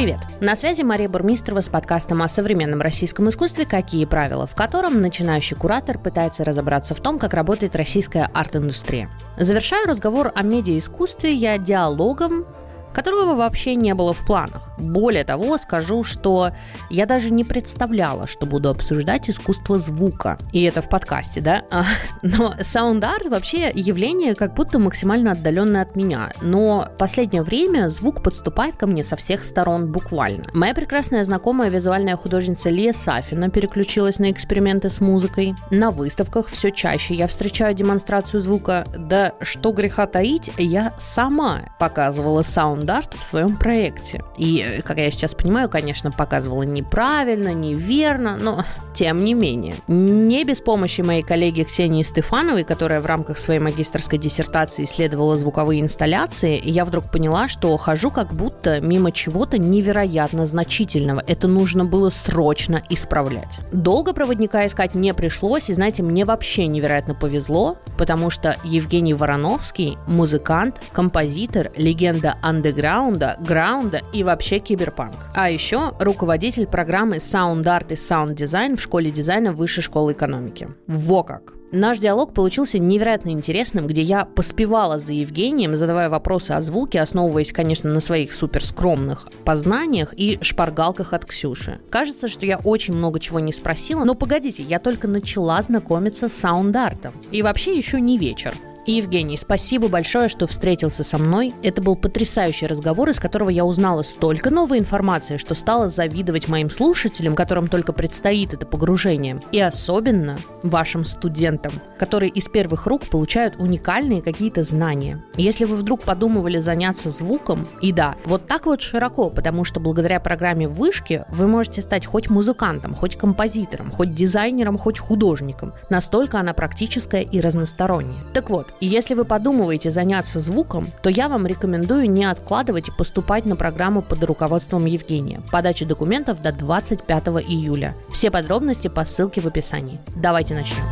Привет! На связи Мария Бурмистрова с подкастом о современном российском искусстве «Какие правила», в котором начинающий куратор пытается разобраться в том, как работает российская арт-индустрия. Завершаю разговор о медиаискусстве я диалогом которого вообще не было в планах. Более того, скажу, что я даже не представляла, что буду обсуждать искусство звука. И это в подкасте, да? А, но саунд-арт вообще явление как будто максимально отдаленное от меня. Но последнее время звук подступает ко мне со всех сторон буквально. Моя прекрасная знакомая визуальная художница Лия Сафина переключилась на эксперименты с музыкой. На выставках все чаще я встречаю демонстрацию звука. Да что греха таить, я сама показывала саунд-арт в своем проекте. И, э, как я сейчас понимаю, конечно, показывала неправильно, неверно, но тем не менее. Не без помощи моей коллеги Ксении Стефановой, которая в рамках своей магистрской диссертации исследовала звуковые инсталляции, я вдруг поняла, что хожу как будто мимо чего-то невероятно значительного. Это нужно было срочно исправлять. Долго проводника искать не пришлось, и знаете, мне вообще невероятно повезло, потому что Евгений Вороновский – музыкант, композитор, легенда андеграунда андеграунда, граунда и вообще киберпанк. А еще руководитель программы Sound Art и Sound Design в школе дизайна Высшей школы экономики. Во как! Наш диалог получился невероятно интересным, где я поспевала за Евгением, задавая вопросы о звуке, основываясь, конечно, на своих суперскромных познаниях и шпаргалках от Ксюши. Кажется, что я очень много чего не спросила, но погодите, я только начала знакомиться с саунд-артом. И вообще еще не вечер. И, Евгений, спасибо большое, что встретился со мной. Это был потрясающий разговор, из которого я узнала столько новой информации, что стала завидовать моим слушателям, которым только предстоит это погружение. И особенно вашим студентам, которые из первых рук получают уникальные какие-то знания. Если вы вдруг подумывали заняться звуком, и да, вот так вот широко, потому что благодаря программе вышки вы можете стать хоть музыкантом, хоть композитором, хоть дизайнером, хоть художником. Настолько она практическая и разносторонняя. Так вот, и если вы подумываете заняться звуком, то я вам рекомендую не откладывать и поступать на программу под руководством Евгения. Подача документов до 25 июля. Все подробности по ссылке в описании. Давайте начнем.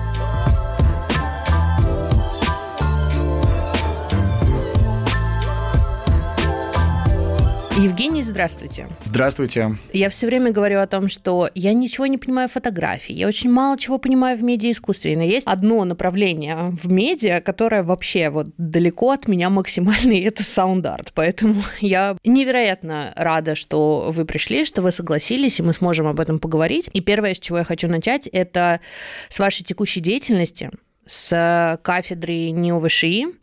Евгений, здравствуйте. Здравствуйте. Я все время говорю о том, что я ничего не понимаю в фотографии, я очень мало чего понимаю в медиаискусстве, но есть одно направление в медиа, которое вообще вот далеко от меня максимально, и это саунд-арт. Поэтому я невероятно рада, что вы пришли, что вы согласились, и мы сможем об этом поговорить. И первое, с чего я хочу начать, это с вашей текущей деятельности с кафедры НИО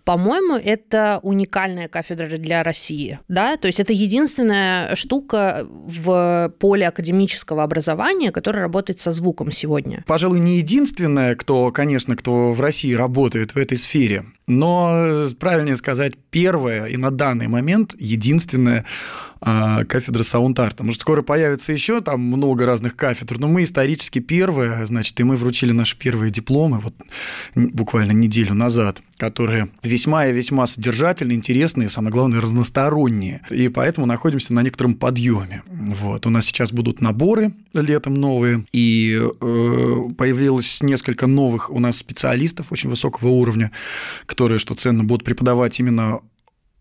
По-моему, это уникальная кафедра для России. Да? То есть это единственная штука в поле академического образования, которая работает со звуком сегодня. Пожалуй, не единственная, кто, конечно, кто в России работает в этой сфере, но, правильнее сказать, первая и на данный момент единственная а, кафедра саунд-арта. Может, скоро появится еще там много разных кафедр, но мы исторически первые, значит, и мы вручили наши первые дипломы вот буквально неделю назад, которые весьма и весьма содержательные, интересные, самое главное, разносторонние. И поэтому находимся на некотором подъеме. Вот. У нас сейчас будут наборы летом новые, и э, появилось несколько новых у нас специалистов очень высокого уровня, которые, что ценно, будут преподавать именно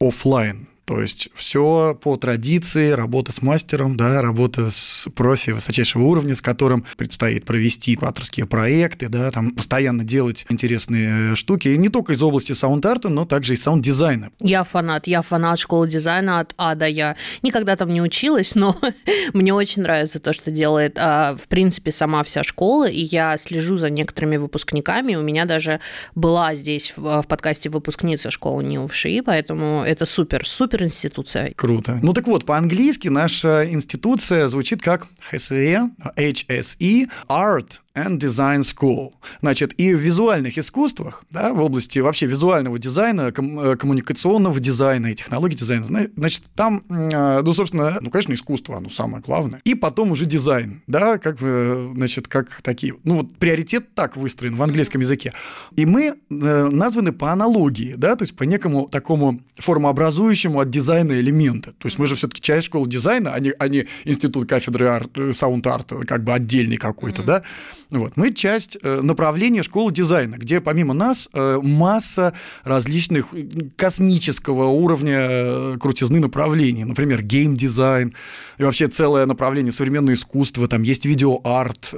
офлайн то есть все по традиции, работа с мастером, да, работа с профи высочайшего уровня, с которым предстоит провести кураторские проекты, да, там постоянно делать интересные штуки, и не только из области саунд-арта, но также и саунд-дизайна. Я фанат, я фанат школы дизайна от А до Я. Никогда там не училась, но мне очень нравится то, что делает, а, в принципе, сама вся школа, и я слежу за некоторыми выпускниками. У меня даже была здесь в, в подкасте выпускница школы НИУ поэтому это супер, супер суперинституция. Круто. Ну так вот, по-английски наша институция звучит как HSE, HSE, Art and Design School. Значит, и в визуальных искусствах, да, в области вообще визуального дизайна, ком- э, коммуникационного дизайна и технологий дизайна, значит, там, э, ну, собственно, ну, конечно, искусство, оно самое главное. И потом уже дизайн, да, как, значит, как такие, ну, вот приоритет так выстроен в английском языке. И мы э, названы по аналогии, да, то есть по некому такому формообразующему от дизайна элементы. То есть мы же все-таки часть школы дизайна, а не, а не институт кафедры арт, саунд-арта, как бы отдельный какой-то, mm-hmm, да. Вот. Мы часть э, направления школы дизайна, где помимо нас э, масса различных космического уровня э, крутизны направлений. Например, гейм-дизайн, и вообще целое направление современное искусство, там есть видеоарт,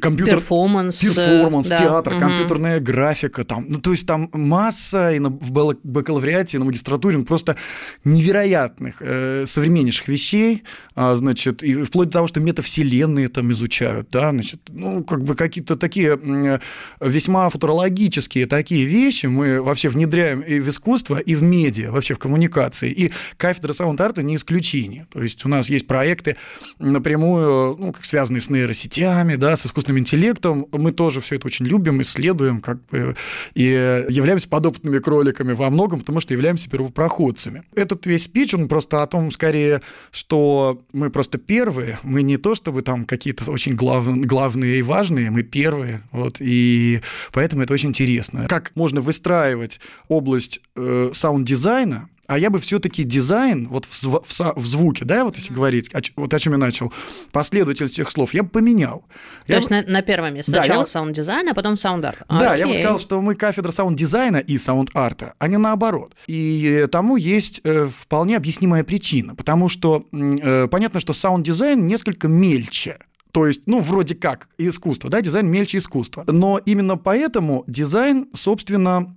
компьютер... Перформанс. Перформанс, да. театр, угу. компьютерная графика, там, ну, то есть там масса и на, в бакалавриате, и на магистратуре ну, просто невероятных э, современнейших вещей, а, значит, и вплоть до того, что метавселенные там изучают, да, значит, ну, как бы какие-то такие весьма футурологические такие вещи мы вообще внедряем и в искусство, и в медиа, вообще в коммуникации. И кафедра саунд-арта не исключение. То есть у нас есть проекты напрямую, ну, как связанные с нейросетями, да, с искусственным интеллектом. Мы тоже все это очень любим, исследуем, как бы, и являемся подопытными кроликами во многом, потому что являемся первопроходцами. Этот весь спич, он просто о том, скорее, что мы просто первые, мы не то чтобы там какие-то очень глав, главные и важные, мы первые, вот, и поэтому это очень интересно. Как можно выстраивать область э, саунд-дизайна, а я бы все-таки дизайн, вот в, в, в звуке, да, вот если говорить, о, вот о чем я начал, последовательность этих слов, я бы поменял. То я есть бы... на, на первом месте. Сначала я... саунд-дизайн, а потом саунд-арт. Да, Окей. я бы сказал, что мы кафедра саунд-дизайна и саунд-арта, а не наоборот. И тому есть э, вполне объяснимая причина, потому что э, понятно, что саунд-дизайн несколько мельче, то есть, ну, вроде как искусство, да, дизайн мельче искусства. Но именно поэтому дизайн, собственно,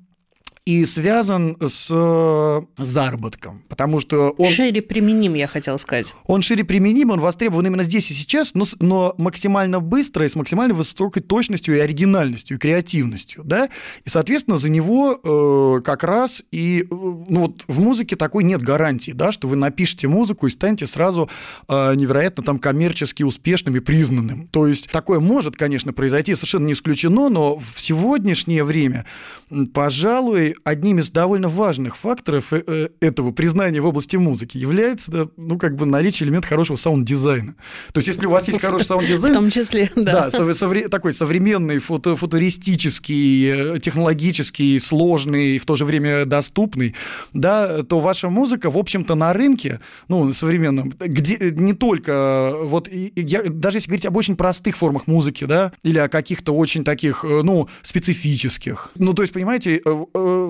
и связан с э, заработком, потому что он... Шире применим, я хотел сказать. Он шире применим, он востребован именно здесь и сейчас, но, но максимально быстро и с максимально высокой точностью и оригинальностью, и креативностью, да, и, соответственно, за него э, как раз и, э, ну вот в музыке такой нет гарантии, да, что вы напишете музыку и станете сразу э, невероятно там коммерчески успешным и признанным. То есть такое может, конечно, произойти, совершенно не исключено, но в сегодняшнее время, пожалуй, одним из довольно важных факторов э, э, этого признания в области музыки является, ну, как бы наличие элемента хорошего саунд-дизайна. То есть, если у вас есть хороший саунд-дизайн... В том числе, да. Да, такой современный, футуристический, э, технологический, сложный и в то же время доступный, да, то ваша музыка, в общем-то, на рынке, ну, современном, где не только, вот, я, даже если говорить об очень простых формах музыки, да, или о каких-то очень таких, ну, специфических, ну, то есть, понимаете,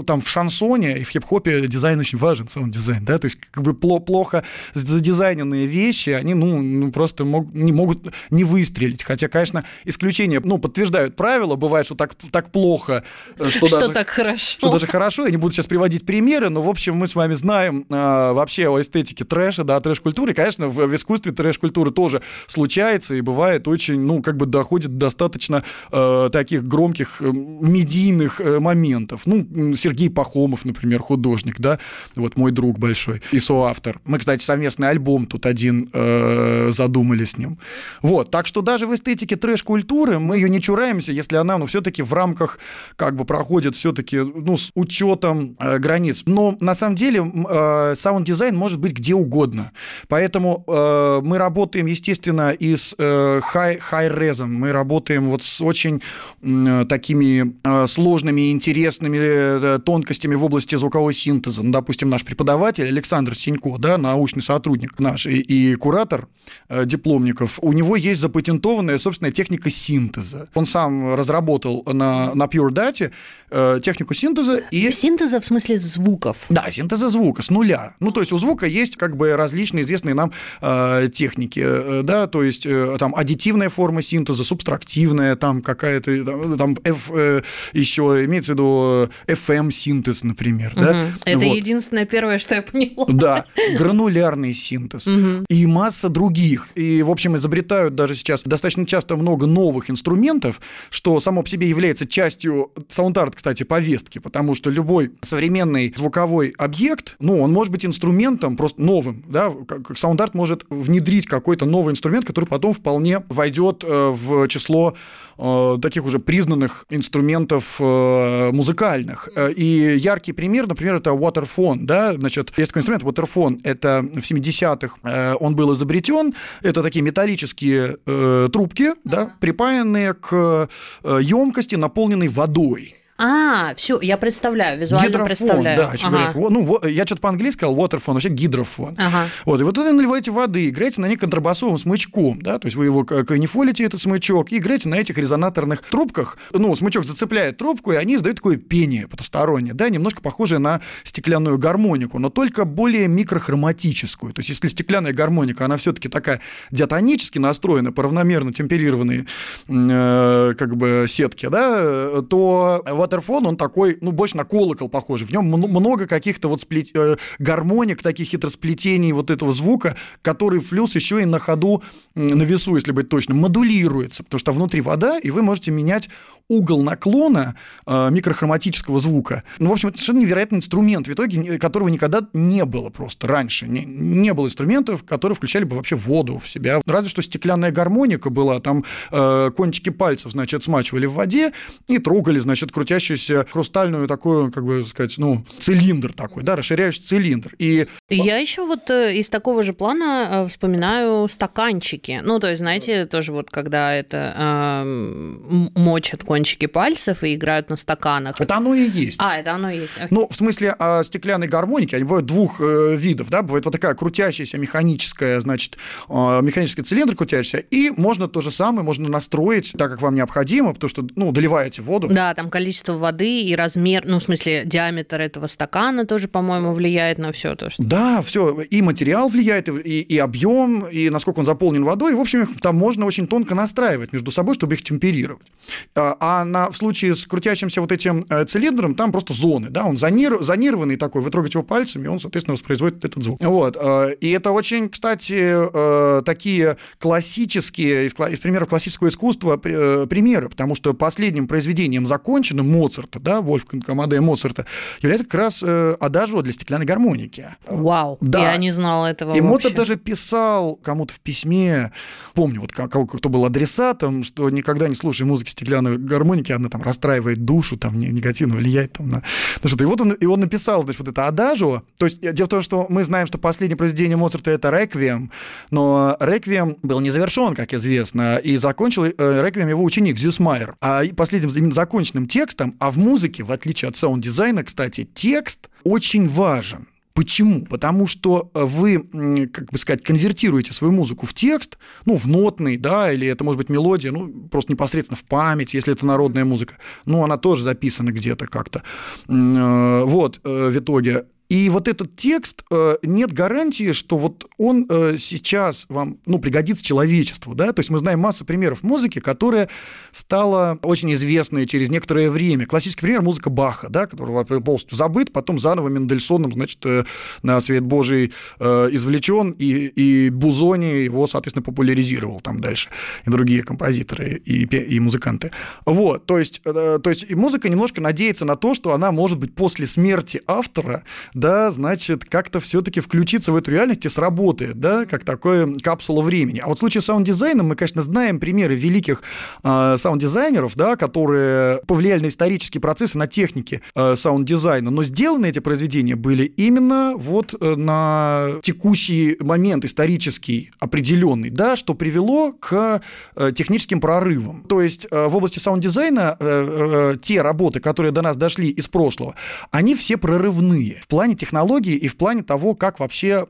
там в шансоне и в хип-хопе дизайн очень важен, саунд-дизайн, да, то есть как бы плохо задизайненные вещи, они, ну, ну просто мог, не могут не выстрелить, хотя, конечно, исключения, ну, подтверждают правила, бывает, что так, так плохо, э, что, что даже... так хорошо. Что даже хорошо, я не буду сейчас приводить примеры, но, в общем, мы с вами знаем а, вообще о эстетике трэша, да, трэш-культуры, конечно, в, в искусстве трэш-культуры тоже случается и бывает очень, ну, как бы доходит достаточно э, таких громких э, медийных э, моментов. Ну, Сергей Пахомов, например, художник, да, вот мой друг большой и соавтор. Мы, кстати, совместный альбом тут один э, задумали с ним. Вот, так что даже в эстетике трэш-культуры мы ее не чураемся, если она, ну, все-таки в рамках как бы проходит все-таки, ну, с учетом э, границ. Но на самом деле э, саунд-дизайн может быть где угодно. Поэтому э, мы работаем, естественно, и с э, hi-res ом, мы работаем вот с очень э, такими э, сложными интересными э, тонкостями в области звукового синтеза. Ну, допустим, наш преподаватель Александр Синько, да, научный сотрудник наш и, и куратор э, дипломников, у него есть запатентованная собственная техника синтеза. Он сам разработал на, на Pure Data э, технику синтеза и... Синтеза в смысле звуков? Да, синтеза звука с нуля. Ну, то есть у звука есть как бы различные известные нам э, техники, э, да, то есть э, там аддитивная форма синтеза, субтрактивная, там какая-то, там F, э, еще имеется в виду FM синтез, например. Угу. Да? Это вот. единственное первое, что я поняла. Да, гранулярный синтез. Угу. И масса других. И, в общем, изобретают даже сейчас достаточно часто много новых инструментов, что само по себе является частью саунд-арт, кстати, повестки, потому что любой современный звуковой объект, ну, он может быть инструментом просто новым, да, как саунд-арт может внедрить какой-то новый инструмент, который потом вполне войдет э, в число э, таких уже признанных инструментов э, музыкальных. И яркий пример, например, это waterphone, да, значит, есть такой инструмент waterphone, это в 70-х э, он был изобретен, это такие металлические э, трубки, да, припаянные к э, емкости, наполненной водой. А, все, я представляю, визуально гидрофон, представляю. да, ага. говорят, ну, я что-то по-английски сказал waterphone, вообще гидрофон. Ага. Вот, и вот вы наливаете воды, играете на ней контрабасовым смычком, да, то есть вы его канифолите, этот смычок, и играете на этих резонаторных трубках, ну, смычок зацепляет трубку, и они издают такое пение потустороннее, да, немножко похожее на стеклянную гармонику, но только более микрохроматическую. То есть если стеклянная гармоника, она все-таки такая диатонически настроена, по равномерно темперированные э, как бы сетки, да, то ватерфон, он такой, ну, больше на колокол похожий. В нем много каких-то вот сплет... Э, гармоник, таких хитросплетений вот этого звука, который плюс еще и на ходу, на весу, если быть точным, модулируется, потому что внутри вода, и вы можете менять угол наклона э, микрохроматического звука. Ну, в общем, это совершенно невероятный инструмент, в итоге которого никогда не было просто раньше. Не, не было инструментов, которые включали бы вообще воду в себя. Разве что стеклянная гармоника была, там э, кончики пальцев, значит, смачивали в воде и трогали, значит, крутящуюся хрустальную такую, как бы сказать, ну, цилиндр такой, да, расширяющий цилиндр. И... Я еще вот э, из такого же плана э, вспоминаю стаканчики. Ну, то есть, знаете, тоже вот когда это э, мочат кончики пальцев и играют на стаканах. Это оно и есть. А, это оно и есть. Окей. Ну, в смысле, а стеклянной гармоники, они бывают двух э, видов, да, бывает вот такая крутящаяся механическая, значит, э, механический цилиндр крутящийся, и можно то же самое, можно настроить так, как вам необходимо, потому что, ну, доливаете воду. Да, там количество воды и размер, ну, в смысле, диаметр этого стакана тоже, по-моему, влияет на все то, что... Да, все, и материал влияет, и, и объем, и насколько он заполнен водой, и, в общем, там можно очень тонко настраивать между собой, чтобы их темперировать. А, а на, в случае с крутящимся вот этим э, цилиндром там просто зоны, да, он зонир, зонированный такой, вы трогаете его пальцами, он, соответственно, воспроизводит этот звук. Вот. Э, и это очень, кстати, э, такие классические, из примеров классического искусства примеры, потому что последним произведением законченным Моцарта, да, Вольфганга Амадея Моцарта, является как раз адажио для стеклянной гармоники. Вау, да. я не знала этого И вообще. Моцарт даже писал кому-то в письме, помню, вот кого, кто был адресатом, что никогда не слушай музыки стеклянной гармоники, она там расстраивает душу, там негативно влияет там, на, на что-то. И вот он, и он написал, значит, вот это адажио. То есть дело в том, что мы знаем, что последнее произведение Моцарта — это «Реквием», но «Реквием» был не завершен, как известно, и закончил э, «Реквием» его ученик Зюсмайер. А последним законченным текстом, а в музыке, в отличие от саунд-дизайна, кстати, текст очень важен. Почему? Потому что э, вы, как бы сказать, конвертируете свою музыку в текст, ну, в нотный, да, или это может быть мелодия, ну, просто непосредственно в память, если это народная музыка. Ну, она тоже записана где-то как-то. Э, вот, э, в итоге. И вот этот текст, э, нет гарантии, что вот он э, сейчас вам, ну, пригодится человечеству, да, то есть мы знаем массу примеров музыки, которая стала очень известной через некоторое время. Классический пример – музыка Баха, да, который полностью забыт, потом заново Мендельсоном, значит, э, на свет Божий извлечен, и, и Бузони его, соответственно, популяризировал там дальше, и другие композиторы и, и музыканты. Вот, то есть, то есть музыка немножко надеется на то, что она может быть после смерти автора да, значит, как-то все-таки включиться в эту реальность и сработает, да, как такое капсула времени. А вот в случае с саунд-дизайном мы, конечно, знаем примеры великих э, саунд-дизайнеров, да, которые повлияли на исторические процессы, на техники э, саунд-дизайна, но сделаны эти произведения были именно вот э, на текущий момент исторический определенный, да, что привело к э, техническим прорывам. То есть э, в области саунд-дизайна э, э, те работы, которые до нас дошли из прошлого, они все прорывные в плане, плане технологий и в плане того, как вообще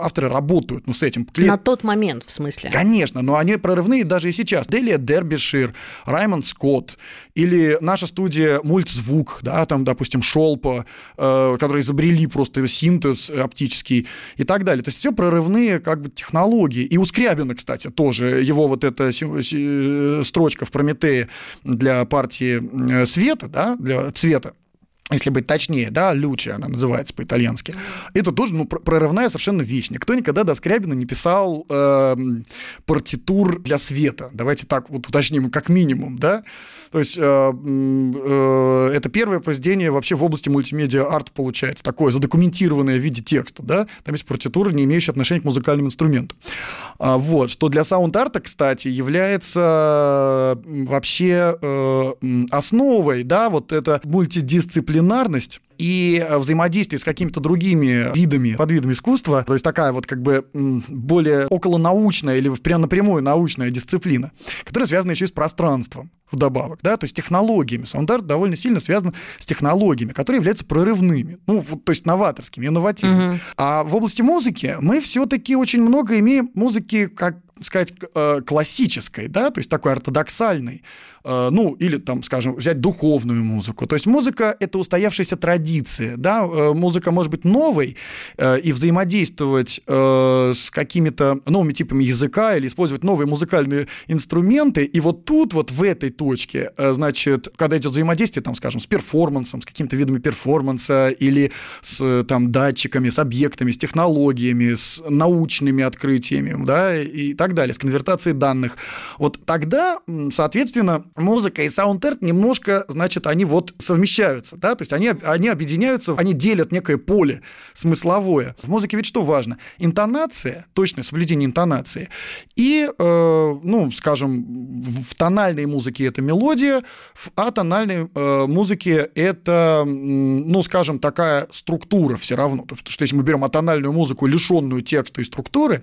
авторы работают ну, с этим. На тот момент, в смысле? Конечно, но они прорывные даже и сейчас. Делия Дербишир, Раймонд Скотт или наша студия Мультзвук, да, там, допустим, Шолпа, э, которые изобрели просто синтез оптический и так далее. То есть все прорывные как бы технологии. И у Скрябина, кстати, тоже его вот эта э, строчка в Прометее для партии э, света, да, для цвета, если быть точнее, да, Лючи она называется по-итальянски. Это тоже ну, прорывная совершенно вещь. Никто никогда до Скрябина не писал э, партитур для света. Давайте так вот уточним, как минимум, да. То есть э, э, это первое произведение вообще в области мультимедиа-арт получается, такое задокументированное в виде текста, да. Там есть партитуры, не имеющие отношения к музыкальным инструментам. А, вот, что для саунд-арта, кстати, является вообще э, основой, да, вот это мультидисциплинарность, дисциплинарность и э, взаимодействие с какими-то другими видами, подвидами искусства, то есть такая вот как бы более околонаучная или прям напрямую научная дисциплина, которая связана еще и с пространством. Вдобавок, да, то есть технологиями. Саунд-арт довольно сильно связан с технологиями, которые являются прорывными, ну, вот, то есть новаторскими, инновативными. Угу. А в области музыки мы все-таки очень много имеем музыки, как сказать, э, классической, да, то есть такой ортодоксальной, э, ну, или там, скажем, взять духовную музыку. То есть музыка — это устоявшаяся традиция, да, э, музыка может быть новой и взаимодействовать с какими-то новыми типами языка или использовать новые музыкальные инструменты, и вот тут, вот в этой точке, значит, когда идет взаимодействие, там, скажем, с перформансом, с какими-то видами перформанса или с там датчиками, с объектами, с технологиями, с научными открытиями, да, и так далее, с конвертацией данных. Вот тогда, соответственно, музыка и саунд-арт немножко, значит, они вот совмещаются, да, то есть они, они объединяются, они делят некое поле смысловое. В музыке ведь что важно? Интонация, точное соблюдение интонации, и, э, ну, скажем, в тональной музыке это мелодия, в атональной э, музыке это, ну, скажем, такая структура все равно. Потому что если мы берем атональную музыку, лишенную текста и структуры,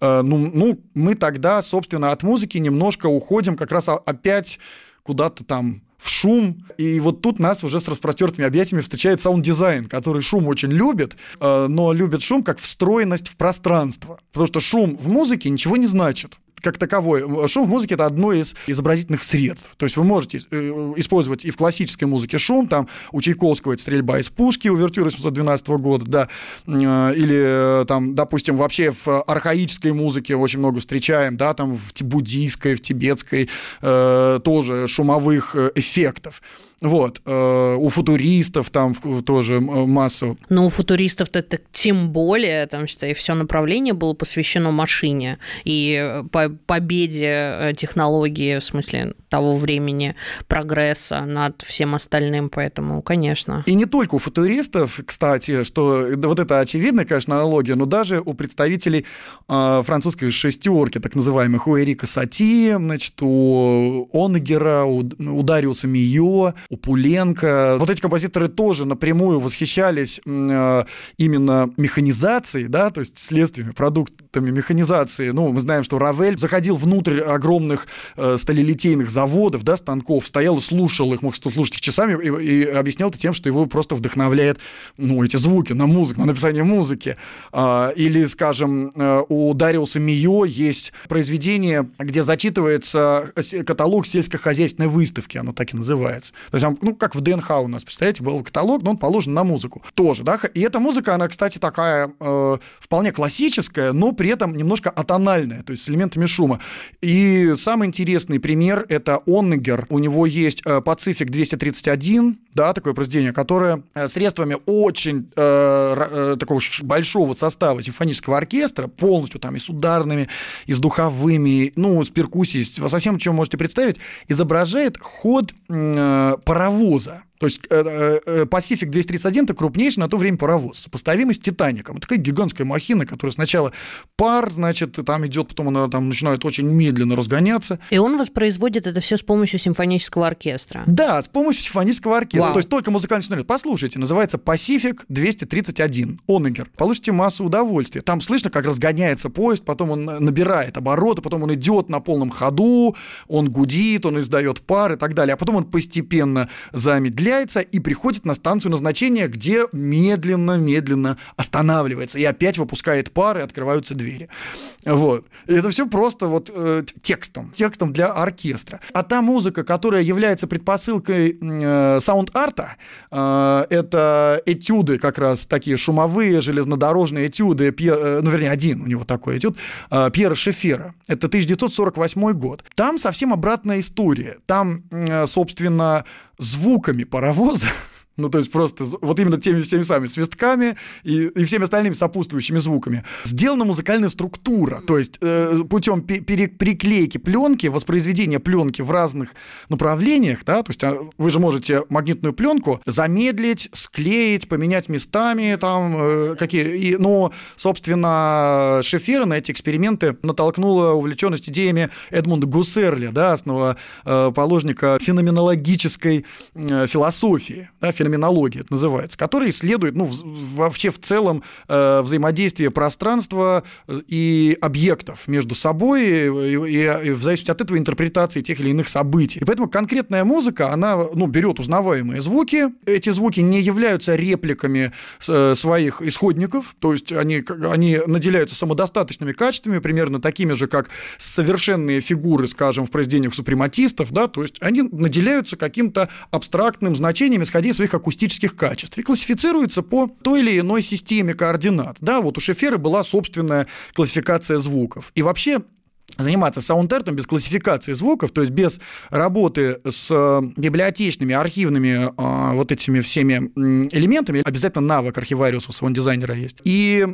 э, ну, ну, мы тогда, собственно, от музыки немножко уходим как раз опять куда-то там в шум. И вот тут нас уже с распростертыми объятиями встречает саунд-дизайн, который шум очень любит, э, но любит шум как встроенность в пространство. Потому что шум в музыке ничего не значит как таковой. Шум в музыке — это одно из изобразительных средств. То есть вы можете э, использовать и в классической музыке шум, там у Чайковского это стрельба из пушки, увертюра 712 года, да, э, или э, там, допустим, вообще в архаической музыке очень много встречаем, да, там в буддийской, в тибетской тоже шумовых эффектов. Вот. Э, у футуристов там тоже массу. Но у футуристов это тем более, там, считай, все направление было посвящено машине и э, по победе э, технологии, в смысле того времени, прогресса над всем остальным, поэтому, конечно. И не только у футуристов, кстати, что да, вот это очевидная, конечно, аналогия, но даже у представителей э, французской шестерки, так называемых, у Эрика Сати, значит, у Онегера, у, у Дариуса Мио, у Пуленко. Вот эти композиторы тоже напрямую восхищались э, именно механизацией, да, то есть следствиями, продуктами механизации. Ну, мы знаем, что Равель заходил внутрь огромных э, сталелитейных заводов, да, станков, стоял и слушал их, мог слушать их часами и, и объяснял это тем, что его просто вдохновляет, ну, эти звуки на музыку, на написание музыки. А, или, скажем, э, у Дариуса Мио есть произведение, где зачитывается каталог сельскохозяйственной выставки, оно так и называется. То есть, ну, как в ДНХ у нас, представляете, был каталог, но он положен на музыку тоже, да, и эта музыка, она, кстати, такая э, вполне классическая, но при этом немножко атональная, то есть с элементами шума. И самый интересный пример — это Оннегер, у него есть э, Пацифик 231, да, такое произведение, которое э, средствами очень э, э, такого большого состава симфонического оркестра, полностью там и с ударными, и с духовыми, ну, с перкуссией, со всем, чем можете представить, изображает ход э, паровоза. То есть э, э, э, Pacific 231 это крупнейший на то время паровоз, сопоставимый с Титаником. Это такая гигантская махина, которая сначала пар, значит, там идет, потом она там начинает очень медленно разгоняться. И он воспроизводит это все с помощью симфонического оркестра. Да, с помощью симфонического оркестра. Вау. То есть только музыкальный инструмент. Послушайте, называется Pacific 231 Онегер. Получите массу удовольствия. Там слышно, как разгоняется поезд, потом он набирает обороты, потом он идет на полном ходу, он гудит, он издает пар и так далее. А потом он постепенно замедляет замедляется и приходит на станцию назначения, где медленно-медленно останавливается и опять выпускает пары, и открываются двери. Вот. Это все просто вот э, текстом, текстом для оркестра. А та музыка, которая является предпосылкой э, саунд-арта, э, это этюды как раз такие шумовые, железнодорожные этюды, Пьер, э, ну, вернее, один у него такой этюд, э, Пьера Шефера. Это 1948 год. Там совсем обратная история. Там, э, собственно, звуками паровоза ну, то есть просто вот именно теми всеми самыми свистками и, и всеми остальными сопутствующими звуками. Сделана музыкальная структура, то есть э, путем пере, приклейки пленки, воспроизведения пленки в разных направлениях, да, то есть а, вы же можете магнитную пленку замедлить, склеить, поменять местами, там э, какие, и, но, собственно, Шефера на эти эксперименты натолкнула увлеченность идеями Эдмунда Гуссерли, да, основоположника феноменологической э, философии, да, феноменология это называется, которая исследует, ну, вообще в целом э, взаимодействие пространства э, и объектов между собой, и, и, и в зависимости от этого интерпретации тех или иных событий. И поэтому конкретная музыка, она, ну, берет узнаваемые звуки, эти звуки не являются репликами э, своих исходников, то есть они, они наделяются самодостаточными качествами, примерно такими же, как совершенные фигуры, скажем, в произведениях супрематистов, да, то есть они наделяются каким-то абстрактным значением, исходя из своих акустических качеств, и классифицируются по той или иной системе координат. Да, вот у Шефера была собственная классификация звуков. И вообще заниматься саундтертом без классификации звуков, то есть без работы с э, библиотечными, архивными э, вот этими всеми элементами, обязательно навык архивариуса у саунд-дизайнера есть. И,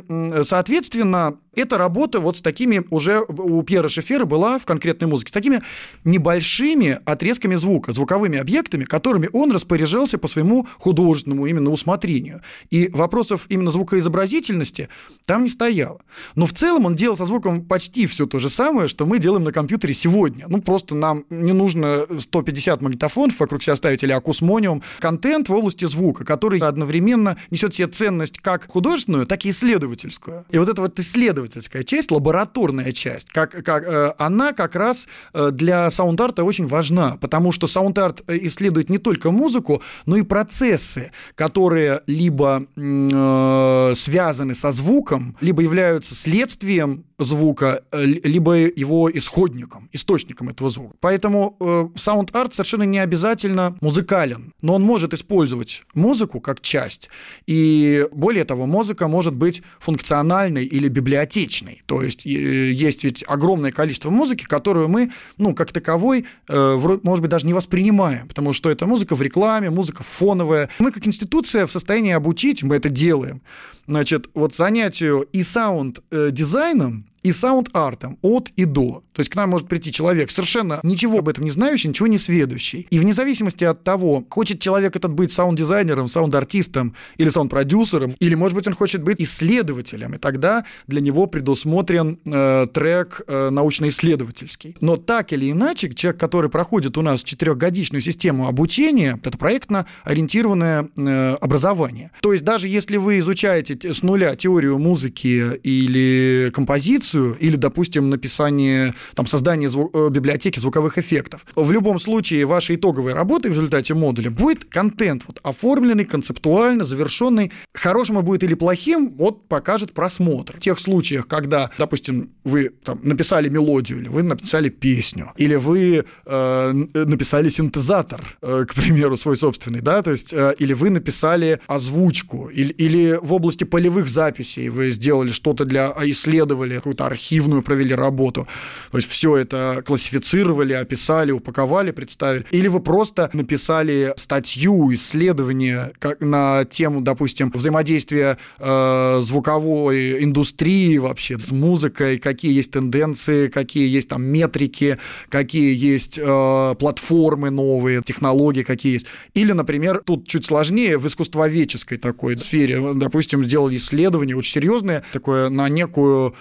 соответственно, эта работа вот с такими уже у Пьера Шефера была в конкретной музыке, с такими небольшими отрезками звука, звуковыми объектами, которыми он распоряжался по своему художественному именно усмотрению. И вопросов именно звукоизобразительности там не стояло. Но в целом он делал со звуком почти все то же самое, что мы делаем на компьютере сегодня. Ну, просто нам не нужно 150 магнитофонов вокруг себя ставить или акусмониум. Контент в области звука, который одновременно несет себе ценность как художественную, так и исследовательскую. И вот это вот исследовательская часть, лабораторная часть, как, как, э, она как раз э, для саунд-арта очень важна, потому что саунд-арт э, исследует не только музыку, но и процессы, которые либо э, связаны со звуком, либо являются следствием звука, либо его исходником, источником этого звука. Поэтому саунд-арт совершенно не обязательно музыкален, но он может использовать музыку как часть. И более того, музыка может быть функциональной или библиотечной библиотечной. То есть есть ведь огромное количество музыки, которую мы, ну, как таковой, э, может быть, даже не воспринимаем, потому что это музыка в рекламе, музыка фоновая. Мы как институция в состоянии обучить, мы это делаем, значит, вот занятию и саунд-дизайном, и саунд-артом от и до. То есть к нам может прийти человек совершенно ничего об этом не знающий, ничего не сведущий. И вне зависимости от того, хочет человек этот быть саунд-дизайнером, саунд-артистом или саунд-продюсером, или, может быть, он хочет быть исследователем, и тогда для него предусмотрен э, трек э, научно-исследовательский. Но так или иначе, человек, который проходит у нас четырехгодичную систему обучения, это проектно ориентированное э, образование. То есть даже если вы изучаете с нуля теорию музыки или композицию, или, допустим, написание, там, создание зву- э, библиотеки звуковых эффектов, в любом случае вашей итоговой работы в результате модуля будет контент вот, оформленный, концептуально, завершенный. Хорошим будет или плохим, вот покажет просмотр. В тех случаях, когда, допустим, вы там, написали мелодию, или вы написали песню, или вы э, написали синтезатор, э, к примеру, свой собственный, да, то есть, э, или вы написали озвучку, или, или в области полевых записей вы сделали что-то для, а, исследовали, какую-то архивную провели работу. То есть все это классифицировали, описали, упаковали, представили. Или вы просто написали статью, исследование как, на тему, допустим, взаимодействия э, звуковой индустрии вообще с музыкой, какие есть тенденции, какие есть там метрики, какие есть э, платформы новые, технологии какие есть. Или, например, тут чуть сложнее в искусствоведческой такой сфере, допустим, сделали исследование очень серьезное, такое на некую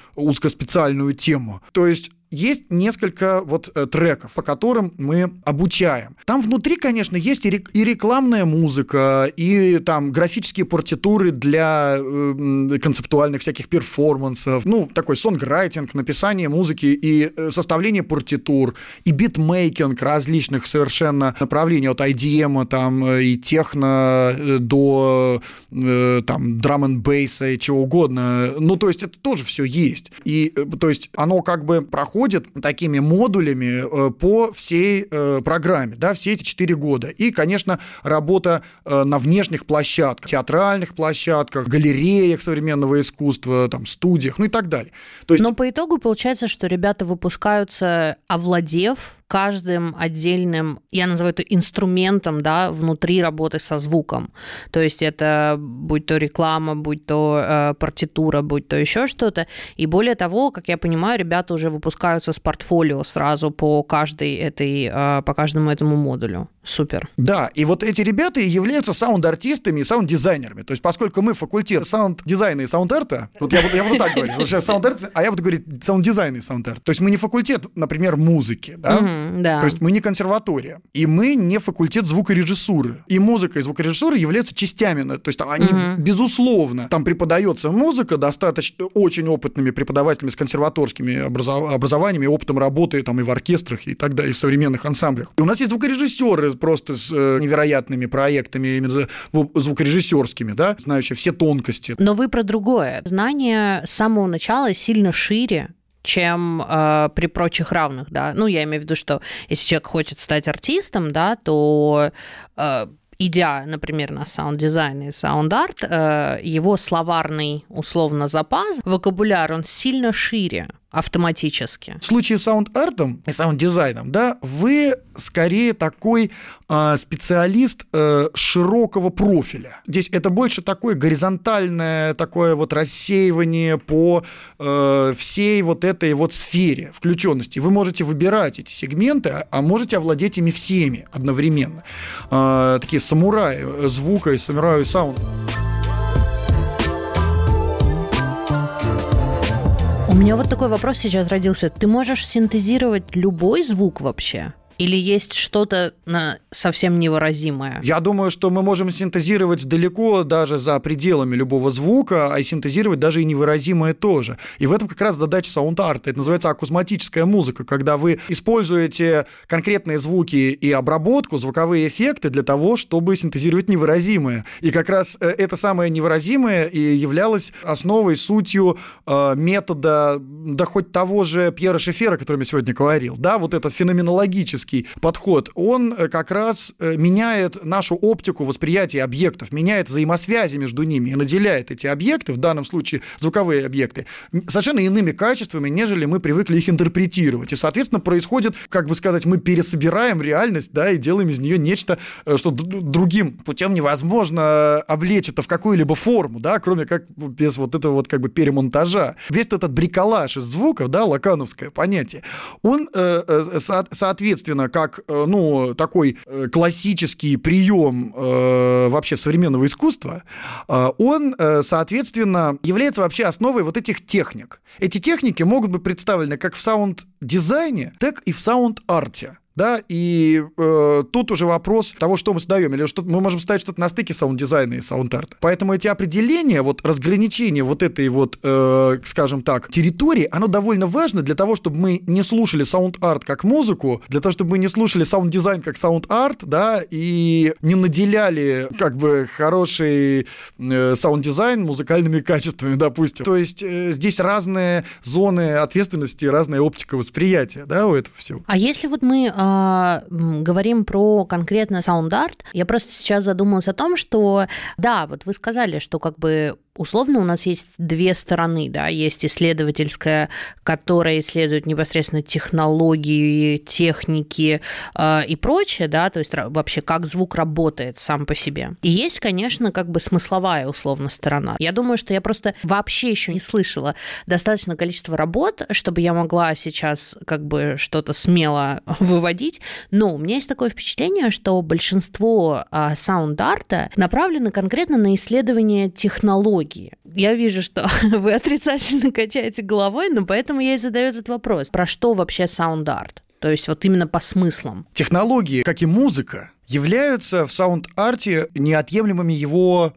узкоспециальную тему. То есть есть несколько вот э, треков, по которым мы обучаем. Там внутри, конечно, есть и, рек- и рекламная музыка, и там графические партитуры для э, концептуальных всяких перформансов, ну, такой сонграйтинг, написание музыки и э, составление партитур, и битмейкинг различных совершенно направлений, от IDM там, и техно до там драм н бейса и чего угодно. Ну, то есть это тоже все есть. И, то есть оно как бы проходит проходит такими модулями э, по всей э, программе, да, все эти четыре года. И, конечно, работа э, на внешних площадках, театральных площадках, галереях современного искусства, там, студиях, ну и так далее. То есть... Но по итогу получается, что ребята выпускаются, овладев каждым отдельным, я называю это инструментом, да, внутри работы со звуком. То есть это будь то реклама, будь то э, партитура, будь то еще что-то. И более того, как я понимаю, ребята уже выпускаются с портфолио сразу по каждой этой, э, по каждому этому модулю Супер. Да, и вот эти ребята являются саунд-артистами и саунд-дизайнерами. То есть, поскольку мы факультет саунд-дизайна и саунд-арта, вот я, я буду так говорить, сейчас саунд-арт, а я буду говорить саунд-дизайн и саунд-арт. То есть мы не факультет, например, музыки, да? Мгм, да. То есть мы не консерватория, и мы не факультет звукорежиссуры. И музыка и звукорежиссура являются частями, ну, то есть там они, Мгм. безусловно, там преподается музыка достаточно очень опытными преподавателями с консерваторскими образов- образованиями, опытом работы там и в оркестрах, и так далее, и в современных ансамблях. И у нас есть звукорежиссеры просто с э, невероятными проектами, именно зву- звукорежиссерскими, да, знающие все тонкости. Но вы про другое. Знание с самого начала сильно шире, чем э, при прочих равных, да. Ну, я имею в виду, что если человек хочет стать артистом, да, то э, идя, например, на саунд-дизайн и саунд-арт, э, его словарный, условно, запас, вокабуляр, он сильно шире автоматически. В случае с саунд-артом и саунд-дизайном, да, вы скорее такой а, специалист э, широкого профиля. Здесь это больше такое горизонтальное такое вот рассеивание по э, всей вот этой вот сфере включенности. Вы можете выбирать эти сегменты, а- а можете овладеть ими всеми одновременно. А, такие самураи э, звука и самураи саунда. У меня вот такой вопрос сейчас родился. Ты можешь синтезировать любой звук вообще? Или есть что-то на- совсем невыразимое? Я думаю, что мы можем синтезировать далеко даже за пределами любого звука, а и синтезировать даже и невыразимое тоже. И в этом как раз задача саунд-арта. Это называется акузматическая музыка, когда вы используете конкретные звуки и обработку, звуковые эффекты для того, чтобы синтезировать невыразимое. И как раз э, это самое невыразимое и являлось основой, сутью э, метода, да хоть того же Пьера Шефера, о котором я сегодня говорил, да, вот этот феноменологический подход, он э, как раз э, меняет нашу оптику восприятия объектов, меняет взаимосвязи между ними и наделяет эти объекты, в данном случае звуковые объекты, совершенно иными качествами, нежели мы привыкли их интерпретировать. И, соответственно, происходит, как бы сказать, мы пересобираем реальность, да, и делаем из нее нечто, э, что другим путем невозможно облечь это в какую-либо форму, да, кроме как без вот этого вот как бы перемонтажа. Весь этот бриколаж из звуков, да, лакановское понятие, он, э, соответственно, как, э, ну, такой э, классический прием э, вообще современного искусства, он, соответственно, является вообще основой вот этих техник. Эти техники могут быть представлены как в саунд-дизайне, так и в саунд-арте. Да, и э, тут уже вопрос того, что мы создаем, или что мы можем ставить что-то на стыке саунд-дизайна и саунд-арта. Поэтому эти определения, вот разграничение вот этой вот, э, скажем так, территории, оно довольно важно для того, чтобы мы не слушали саунд-арт как музыку, для того, чтобы мы не слушали саунд-дизайн как саунд-арт, да, и не наделяли как бы хороший э, саунд-дизайн музыкальными качествами, допустим. То есть э, здесь разные зоны ответственности, разная оптика восприятия, да, у этого всего. А если вот мы а, м, говорим про конкретно саунд-арт, я просто сейчас задумалась о том, что, да, вот вы сказали, что как бы условно у нас есть две стороны, да, есть исследовательская, которая исследует непосредственно технологии, техники э, и прочее, да, то есть вообще как звук работает сам по себе. И есть, конечно, как бы смысловая условно сторона. Я думаю, что я просто вообще еще не слышала достаточное количество работ, чтобы я могла сейчас как бы что-то смело выводить, но у меня есть такое впечатление, что большинство а, саунд-арта направлено конкретно на исследование технологий. Я вижу, что вы отрицательно качаете головой, но поэтому я и задаю этот вопрос. Про что вообще саунд-арт? То есть вот именно по смыслам. Технологии, как и музыка, являются в саунд-арте неотъемлемыми его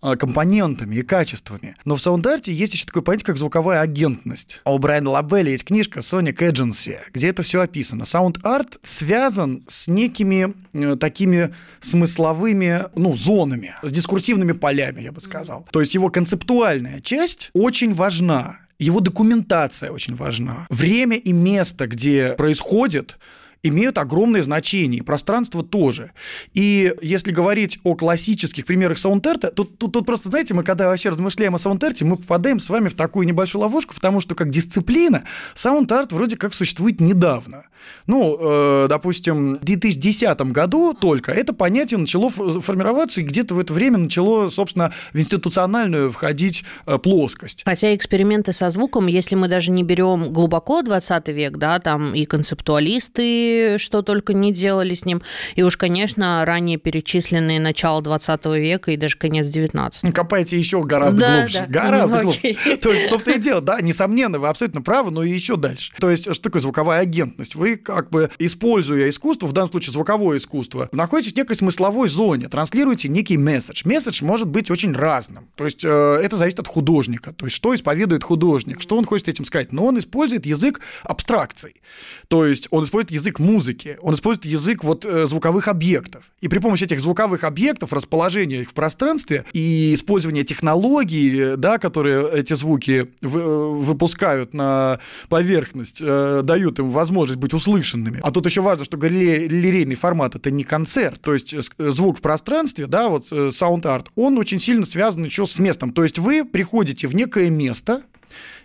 компонентами и качествами. Но в саунд-арте есть еще такое понятие, как звуковая агентность. А у Брайана Лабелли есть книжка Sonic Agency, где это все описано. Саунд-арт связан с некими э, такими смысловыми, ну, зонами, с дискурсивными полями, я бы сказал. То есть его концептуальная часть очень важна. Его документация очень важна. Время и место, где происходит, имеют огромное значение, пространство тоже. И если говорить о классических примерах саунд-арта, тут, тут, тут просто, знаете, мы когда вообще размышляем о саунд-арте, мы попадаем с вами в такую небольшую ловушку, потому что как дисциплина саунд-арт вроде как существует недавно. Ну, э, допустим, в 2010 году только это понятие начало формироваться, и где-то в это время начало, собственно, в институциональную входить э, плоскость. Хотя эксперименты со звуком, если мы даже не берем глубоко 20 век, да, там и концептуалисты что только не делали с ним. И уж, конечно, ранее перечисленные начало 20 века и даже конец 19 Копайте еще гораздо да, глубже. Да. Гораздо ну, глубже. То есть, том-то и дело, да, несомненно, вы абсолютно правы, но и еще дальше. То есть, что такое звуковая агентность? Вы, как бы, используя искусство, в данном случае звуковое искусство, находитесь в некой смысловой зоне, транслируете некий месседж. Месседж может быть очень разным. То есть, э, это зависит от художника. То есть, что исповедует художник, что он хочет этим сказать. Но он использует язык абстракций. То есть, он использует язык музыки, он использует язык вот э, звуковых объектов. И при помощи этих звуковых объектов, расположения их в пространстве и использования технологий, да, которые эти звуки выпускают на поверхность, э, дают им возможность быть услышанными. А тут еще важно, что галерейный формат это не концерт, то есть э, звук в пространстве, да, вот саунд-арт, он очень сильно связан еще с местом. То есть вы приходите в некое место,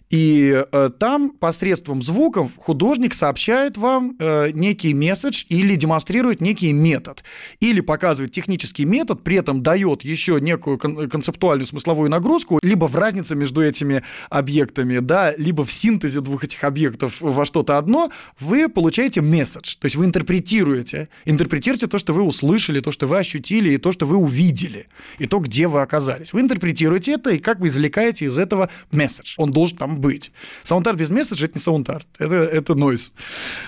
и э, там посредством звуков художник сообщает вам э, некий месседж или демонстрирует некий метод. Или показывает технический метод, при этом дает еще некую кон- концептуальную смысловую нагрузку, либо в разнице между этими объектами, да, либо в синтезе двух этих объектов во что-то одно, вы получаете месседж. То есть вы интерпретируете. Интерпретируете то, что вы услышали, то, что вы ощутили, и то, что вы увидели, и то, где вы оказались. Вы интерпретируете это, и как вы извлекаете из этого месседж. Он должен там быть. Саунд-арт без месседжа – это не саунд-арт, это, это нойз.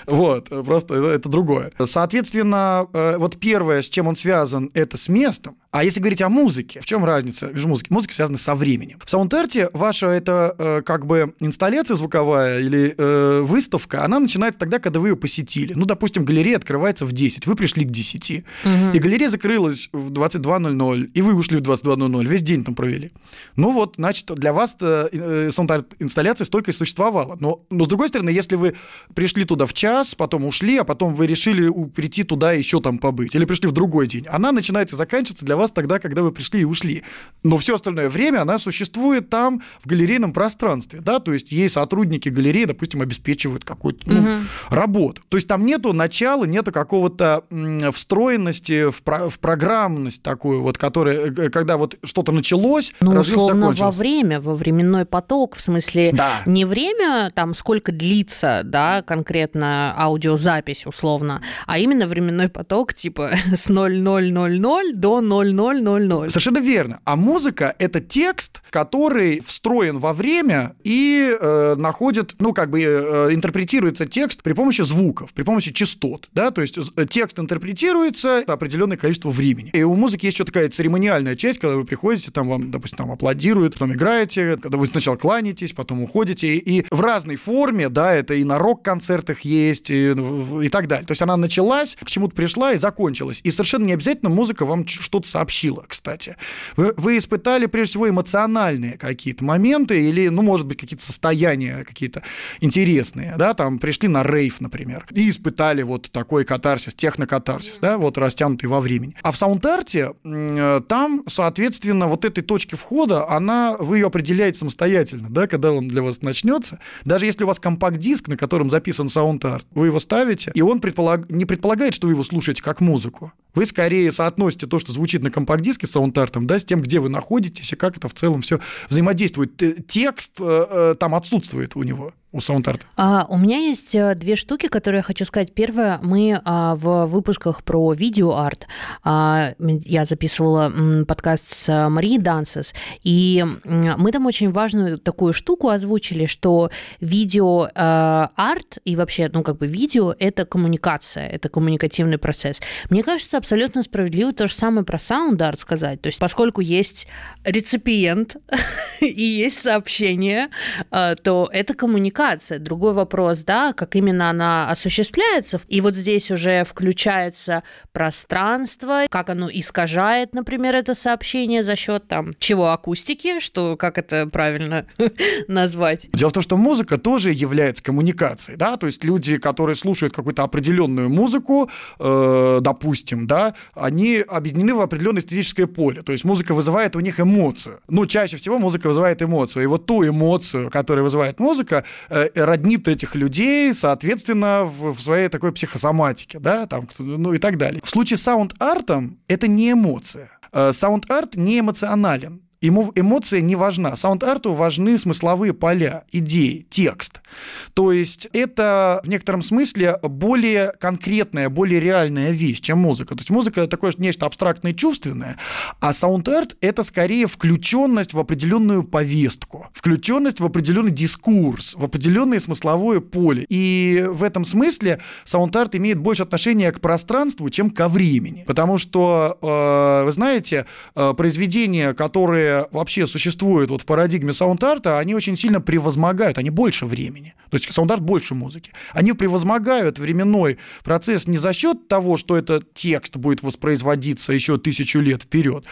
Вот, просто это, это другое. Соответственно, э, вот первое, с чем он связан, это с местом. А если говорить о музыке, в чем разница между музыкой? Музыка связана со временем. В саунд-арте ваша это э, как бы инсталляция звуковая или э, выставка, она начинается тогда, когда вы ее посетили. Ну, допустим, галерея открывается в 10, вы пришли к 10, угу. и галерея закрылась в 22.00, и вы ушли в 22.00, весь день там провели. Ну вот, значит, для вас э, саунд-арт инсталляция столько и существовала. Но, но с другой стороны, если вы пришли туда в час, потом ушли, а потом вы решили прийти туда еще там побыть, или пришли в другой день, она начинается, заканчивается для вас тогда, когда вы пришли и ушли. Но все остальное время она существует там, в галерейном пространстве, да, то есть ей сотрудники галереи, допустим, обеспечивают какую-то ну, угу. работу. То есть там нету начала, нету какого-то встроенности в, про- в программность такую, вот, которая, э, когда вот что-то началось, ну, условно, во время, во временной поток, в смысле, да. не время, там, сколько длится, да, конкретно аудиозапись, условно, а именно временной поток, типа, с 0000 до 0000. Совершенно верно. А музыка — это текст, который встроен во время и э, находит, ну, как бы э, интерпретируется текст при помощи звуков, при помощи частот, да, то есть э, текст интерпретируется определенное количество времени. И у музыки есть еще такая церемониальная часть, когда вы приходите, там вам, допустим, там аплодируют, потом играете, когда вы сначала кланяетесь, потом уходите, и в разной форме, да, это и на рок-концертах есть, и, и так далее. То есть она началась, к чему-то пришла и закончилась. И совершенно не обязательно музыка вам что-то сообщила, кстати. Вы, вы испытали, прежде всего, эмоциональные какие-то моменты или, ну, может быть, какие-то состояния какие-то интересные, да, там пришли на рейв, например, и испытали вот такой катарсис, технокатарсис, да, вот растянутый во времени. А в саунд-арте там, соответственно, вот этой точки входа, она, вы ее определяете самостоятельно, да, когда он для вас начнется. Даже если у вас компакт-диск, на котором записан саунд-арт, вы его ставите, и он предполаг... не предполагает, что вы его слушаете как музыку. Вы скорее соотносите то, что звучит на компакт-диске с саунд-артом, да, с тем, где вы находитесь, и как это в целом все взаимодействует. Текст э, э, там отсутствует у него у саунд-арта? А, у меня есть э, две штуки, которые я хочу сказать. Первое, мы а, в выпусках про видео-арт, а, я записывала м, подкаст с Марией Дансес, и мы там очень важную такую штуку озвучили, что видео-арт и вообще, ну, как бы видео – это коммуникация, это коммуникативный процесс. Мне кажется, абсолютно справедливо то же самое про саунд-арт сказать. То есть, поскольку есть реципиент и есть сообщение, э, то это коммуникация коммуникация. Другой вопрос, да, как именно она осуществляется. И вот здесь уже включается пространство, как оно искажает, например, это сообщение за счет там чего акустики, что как это правильно назвать. Дело в том, что музыка тоже является коммуникацией, да, то есть люди, которые слушают какую-то определенную музыку, э, допустим, да, они объединены в определенное эстетическое поле, то есть музыка вызывает у них эмоцию. Ну, чаще всего музыка вызывает эмоцию, и вот ту эмоцию, которую вызывает музыка, роднит этих людей, соответственно, в, в своей такой психосоматике, да, там, ну и так далее. В случае с саунд-артом это не эмоция. Э, саунд-арт не эмоционален. Ему эмоция не важна. Саунд-арту важны смысловые поля, идеи, текст. То есть это в некотором смысле более конкретная, более реальная вещь, чем музыка. То есть музыка это такое нечто абстрактное и чувственное, а саунд-арт это скорее включенность в определенную повестку, включенность в определенный дискурс, в определенное смысловое поле. И в этом смысле саунд-арт имеет больше отношения к пространству, чем ко времени. Потому что, э, вы знаете, э, произведения, которые которые вообще существуют вот в парадигме саунд-арта, они очень сильно превозмогают, они больше времени. То есть саунд-арт больше музыки. Они превозмогают временной процесс не за счет того, что этот текст будет воспроизводиться еще тысячу лет вперед,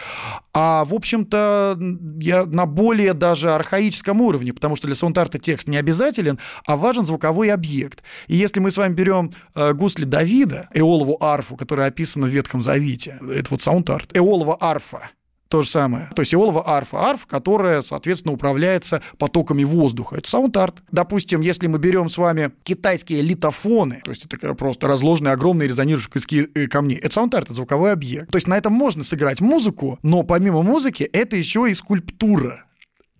а, в общем-то, я на более даже архаическом уровне, потому что для саунд-арта текст не обязателен, а важен звуковой объект. И если мы с вами берем э, гусли Давида, эолову арфу, которая описана в Ветхом Завете, это вот саунд-арт, эолова арфа, то же самое. То есть эолова арфа, арф, которая, соответственно, управляется потоками воздуха. Это саунд-арт. Допустим, если мы берем с вами китайские литофоны, то есть это просто разложенные огромные резонирующие э, камни, это саунд-арт, это звуковой объект. То есть на этом можно сыграть музыку, но помимо музыки это еще и скульптура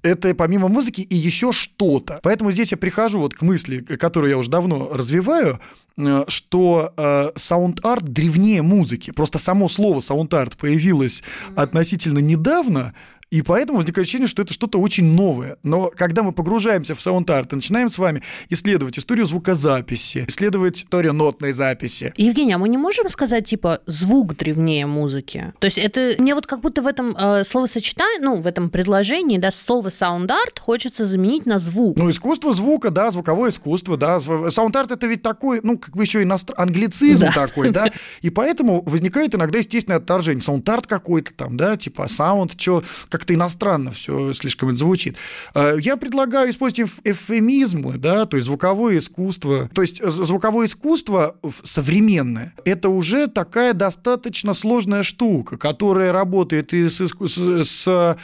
это помимо музыки и еще что-то. Поэтому здесь я прихожу вот к мысли, которую я уже давно развиваю, э, что э, саунд-арт древнее музыки. Просто само слово саунд-арт появилось mm-hmm. относительно недавно, и поэтому возникает ощущение, что это что-то очень новое. Но когда мы погружаемся в саунд-арт и начинаем с вами исследовать историю звукозаписи, исследовать историю нотной записи. Евгений, а мы не можем сказать, типа, звук древнее музыки? То есть это мне вот как будто в этом э, словосочетании, ну, в этом предложении, да, слово саунд-арт хочется заменить на звук. Ну, искусство звука, да, звуковое искусство, да. Саунд-арт это ведь такой, ну, как бы еще иностр... англицизм да. такой, да. И поэтому возникает иногда естественное отторжение. Саунд-арт какой-то там, да, типа саунд, что как-то иностранно все слишком это звучит. А, я предлагаю использовать эвфемизмы, да, то есть звуковое искусство. То есть звуковое искусство современное – это уже такая достаточно сложная штука, которая работает и с, с, с а,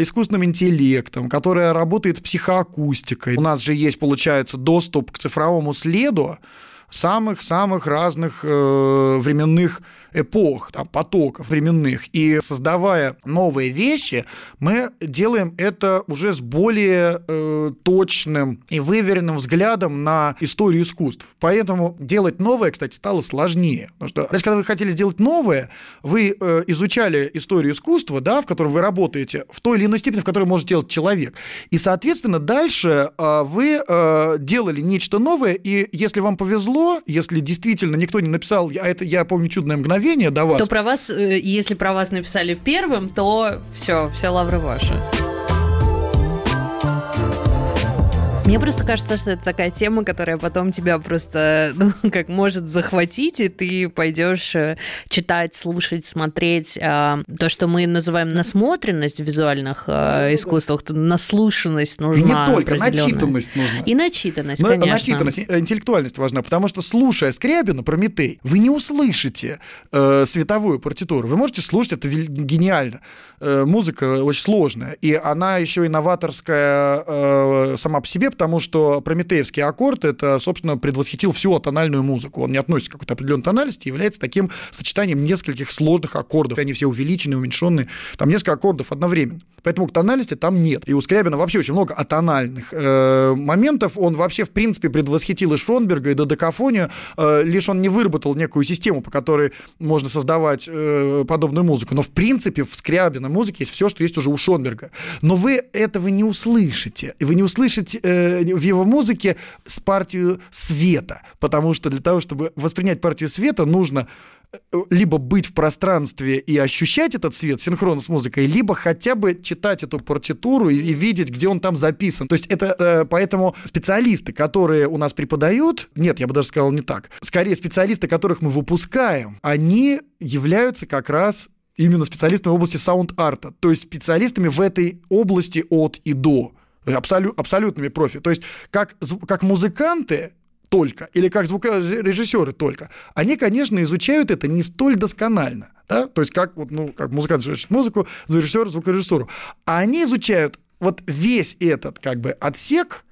искусственным интеллектом, которая работает с психоакустикой. У нас же есть, получается, доступ к цифровому следу, самых-самых разных э, временных эпох, там, потоков временных. И создавая новые вещи, мы делаем это уже с более э, точным и выверенным взглядом на историю искусств. Поэтому делать новое, кстати, стало сложнее. Потому что, раньше, когда вы хотели сделать новое, вы э, изучали историю искусства, да, в котором вы работаете, в той или иной степени, в которой может делать человек. И, соответственно, дальше э, вы э, делали нечто новое, и если вам повезло, если действительно никто не написал, а это я помню чудное мгновение, мгновение до вас. То про вас, э, если про вас написали первым, то все, все лавры ваши. Мне просто кажется, что это такая тема, которая потом тебя просто, ну, как может захватить, и ты пойдешь э, читать, слушать, смотреть. А, то, что мы называем насмотренность в визуальных а, искусствах, наслушанность нужна. Не только, начитанность нужна. И начитанность, Но конечно. Начитанность, интеллектуальность важна, потому что, слушая Скрябина, Прометей, вы не услышите э, световую партитуру. Вы можете слушать, это гениально. Э, музыка очень сложная, и она еще инноваторская э, сама по себе, потому что прометеевский аккорд это, собственно, предвосхитил всю тональную музыку. Он не относится к какой-то определенной тональности, является таким сочетанием нескольких сложных аккордов. Они все увеличены, уменьшенные. Там несколько аккордов одновременно. Поэтому к тональности там нет. И у Скрябина вообще очень много атональных э, моментов. Он вообще, в принципе, предвосхитил и Шонберга, и додекафонию. Э, лишь он не выработал некую систему, по которой можно создавать э, подобную музыку. Но, в принципе, в Скрябина музыке есть все, что есть уже у Шонберга. Но вы этого не услышите. И вы не услышите э, в его музыке с партию света, потому что для того, чтобы воспринять партию света, нужно э, либо быть в пространстве и ощущать этот свет синхронно с музыкой, либо хотя бы читать эту партитуру и, и видеть, где он там записан. То есть это э, поэтому специалисты, которые у нас преподают, нет, я бы даже сказал не так, скорее специалисты, которых мы выпускаем, они являются как раз именно специалистами в области саунд-арта, то есть специалистами в этой области от и до абсолю, абсолютными профи. То есть как, как музыканты только или как звукорежиссеры только, они, конечно, изучают это не столь досконально. Да? То есть как, вот, ну, как музыкант изучает музыку, звукорежиссер звукорежиссуру. А они изучают вот весь этот как бы отсек,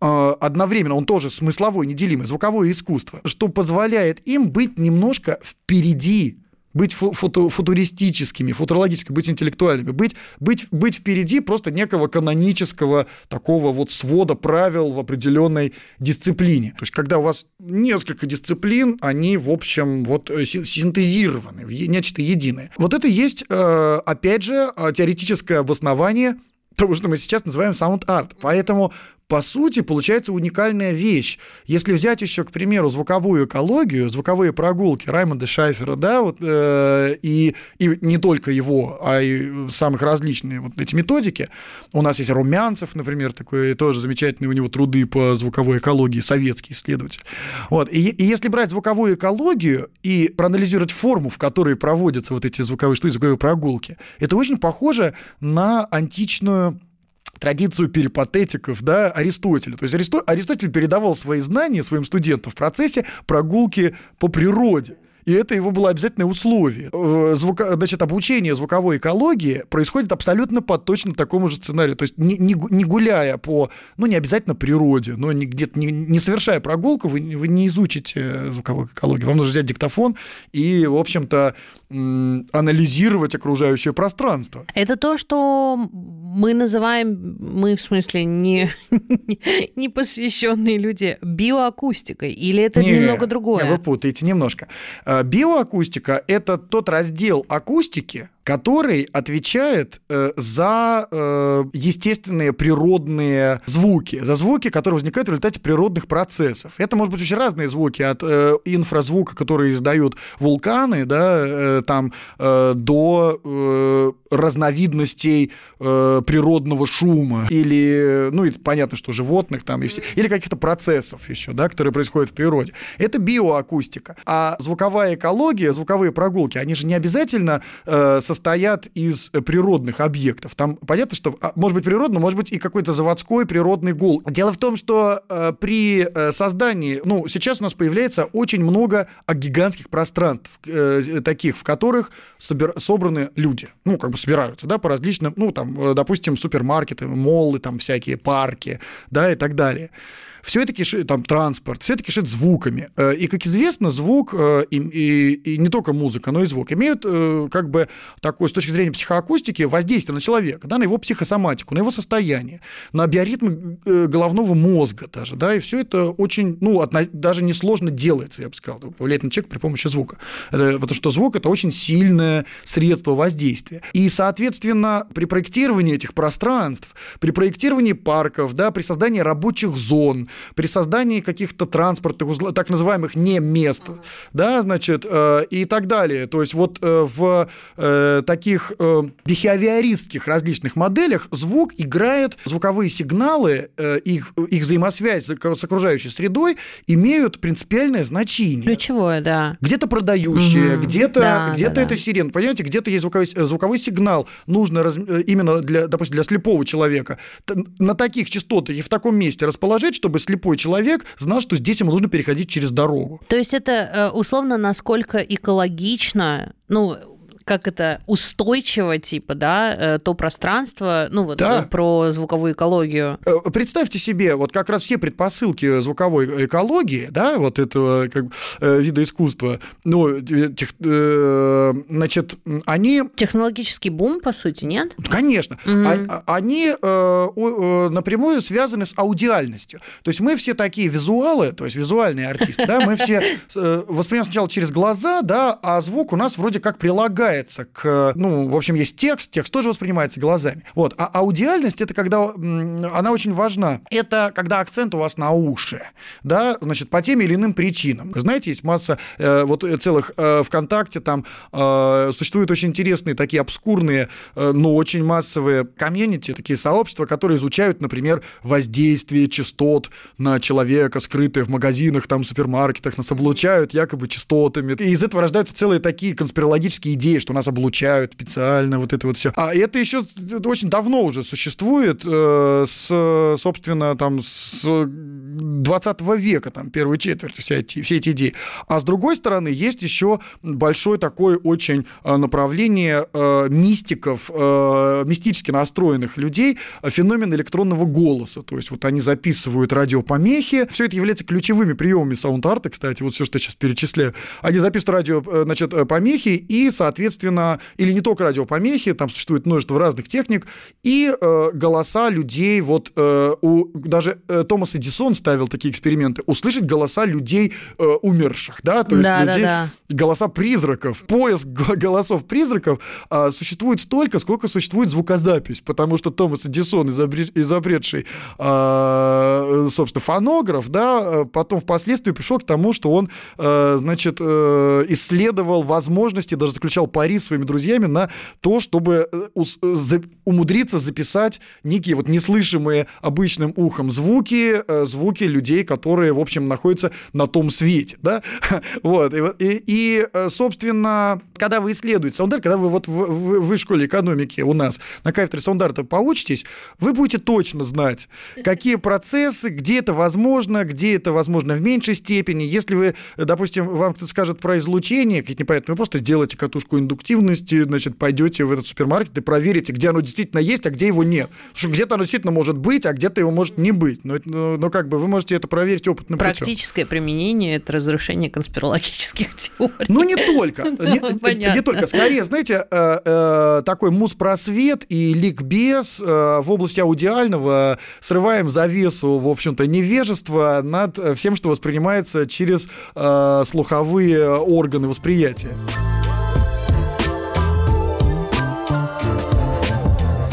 э, одновременно, он тоже смысловой, неделимый, звуковое искусство, что позволяет им быть немножко впереди быть фото футуристическими, футурологическими, быть интеллектуальными, быть, быть, быть впереди просто некого канонического такого вот свода правил в определенной дисциплине. То есть, когда у вас несколько дисциплин, они, в общем, вот э, синтезированы нечто единое. Вот это есть, э, опять же, э, теоретическое обоснование того, что мы сейчас называем саунд-арт. Поэтому по сути, получается уникальная вещь. Если взять еще, к примеру, звуковую экологию, звуковые прогулки Раймонда Шайфера, да, вот, э, и, и не только его, а и самых различные вот эти методики. У нас есть Румянцев, например, такой тоже замечательный у него труды по звуковой экологии, советский исследователь. Вот. И, и если брать звуковую экологию и проанализировать форму, в которой проводятся вот эти звуковые штуки, звуковые прогулки, это очень похоже на античную традицию перипатетиков, да, Аристотеля. То есть Аристотель передавал свои знания своим студентам в процессе прогулки по природе. И это его было обязательное условие. Звука, значит, обучение звуковой экологии происходит абсолютно по точно такому же сценарию. То есть не, не, не гуляя по, ну, не обязательно природе, но не, где-то не, не совершая прогулку, вы, вы не изучите звуковую экологию. Вам нужно взять диктофон и, в общем-то, анализировать окружающее пространство. Это то, что мы называем, мы в смысле не, не посвященные люди, биоакустикой, или это не, немного другое? Не, вы путаете немножко. Э, биоакустика – это тот раздел акустики, который отвечает э, за э, естественные природные звуки, за звуки, которые возникают в результате природных процессов. Это может быть очень разные звуки, от э, инфразвука, которые издают вулканы, да, э, там, э, до э, разновидностей э, природного шума, или, ну, и понятно, что животных там, и все, или каких-то процессов еще, да, которые происходят в природе. Это биоакустика. А звуковая экология, звуковые прогулки, они же не обязательно э, состоят из э, природных объектов. Там понятно, что а, может быть природно, может быть и какой-то заводской природный гул. Дело в том, что э, при э, создании, ну, сейчас у нас появляется очень много гигантских пространств, э, таких, в которых собер, собраны люди. Ну, как бы собираются, да, по различным, ну, там, э, допустим, супермаркеты, моллы, там, всякие парки, да, и так далее все это кишит, там, транспорт, все это кишит звуками. Э, и, как известно, звук, э, и, и, и не только музыка, но и звук, имеют э, как бы такое, с точки зрения психоакустики, воздействие на человека, да, на его психосоматику, на его состояние, на биоритмы головного мозга даже, да, и все это очень, ну, даже несложно делается, я бы сказал, повлиять на человека при помощи звука. Это, потому что звук – это очень сильное средство воздействия. И, соответственно, при проектировании этих пространств, при проектировании парков, да, при создании рабочих зон, при создании каких-то транспортных узлов, так называемых не мест, да, значит, э, и так далее. То есть вот э, в э, таких э, бихевиористских различных моделях звук играет, звуковые сигналы, э, их, их взаимосвязь с окружающей средой имеют принципиальное значение. Ключевое, да. Где-то продающее, угу. где-то да, где да, это да. сирена. Понимаете, где-то есть звуковой, звуковой сигнал, нужно раз, именно для, допустим, для слепого человека на таких частотах и в таком месте расположить, чтобы слепой человек знал, что здесь ему нужно переходить через дорогу. То есть это э, условно насколько экологично, ну, как это устойчиво, типа, да, э, то пространство, ну вот да. про звуковую экологию. Э, представьте себе, вот как раз все предпосылки звуковой экологии, да, вот этого как, э, вида искусства, ну, тех, э, значит, они... Технологический бум, по сути, нет? Конечно. А, они э, напрямую связаны с аудиальностью. То есть мы все такие визуалы, то есть визуальные артисты, да, мы все воспринимаем сначала через глаза, да, а звук у нас вроде как прилагает прилагается к... Ну, в общем, есть текст, текст тоже воспринимается глазами. Вот. А аудиальность – это когда... Она очень важна. Это когда акцент у вас на уши, да, значит, по тем или иным причинам. Знаете, есть масса э, вот э, целых э, ВКонтакте, там э, существуют очень интересные такие обскурные, э, но очень массовые комьюнити, такие сообщества, которые изучают, например, воздействие частот на человека, скрытые в магазинах, там, супермаркетах, нас облучают якобы частотами. И из этого рождаются целые такие конспирологические идеи, что нас облучают специально, вот это вот все. А это еще очень давно уже существует, э, с, собственно, там, с 20 века, там, первой четверти, все эти, все эти идеи. А с другой стороны, есть еще большое такое очень э, направление э, мистиков, э, мистически настроенных людей, феномен электронного голоса. То есть вот они записывают радиопомехи. Все это является ключевыми приемами саунд-арта, кстати, вот все, что я сейчас перечисляю. Они записывают радио, э, значит, помехи и, соответственно, или не только радиопомехи, там существует множество разных техник, и э, голоса людей, вот э, у, даже э, Томас Эдисон ставил такие эксперименты, услышать голоса людей э, умерших, да, то есть да, людей, да, да. голоса призраков. Поиск голосов призраков э, существует столько, сколько существует звукозапись, потому что Томас Эдисон, изобретший, э, собственно, фонограф, да, потом впоследствии пришел к тому, что он, э, значит, э, исследовал возможности, даже заключал пари с своими друзьями на то, чтобы э, умудриться записать некие вот неслышимые обычным ухом звуки, звуки людей, которые, в общем, находятся на том свете, да, вот, и, и собственно, когда вы исследуете саундерт, когда вы вот в, в, в школе экономики у нас на кафедре саундарта поучитесь, вы будете точно знать, какие процессы, где это возможно, где это возможно в меньшей степени. Если вы, допустим, вам кто-то скажет про излучение, какие-то непонятные, вы просто сделаете катушку индуктивности, значит, пойдете в этот супермаркет и проверите, где оно действительно есть, а где его нет. Потому что где-то оно действительно может быть, а где-то его может не быть. Но, но, но как бы вы можете это проверить опытным Практическое путем. применение – это разрушение конспирологических теорий. Ну, не только. Не только. Скорее, знаете, э, э, такой муспросвет и ликбез э, в области аудиального срываем завесу, в общем-то, невежества над всем, что воспринимается через слуховые органы восприятия.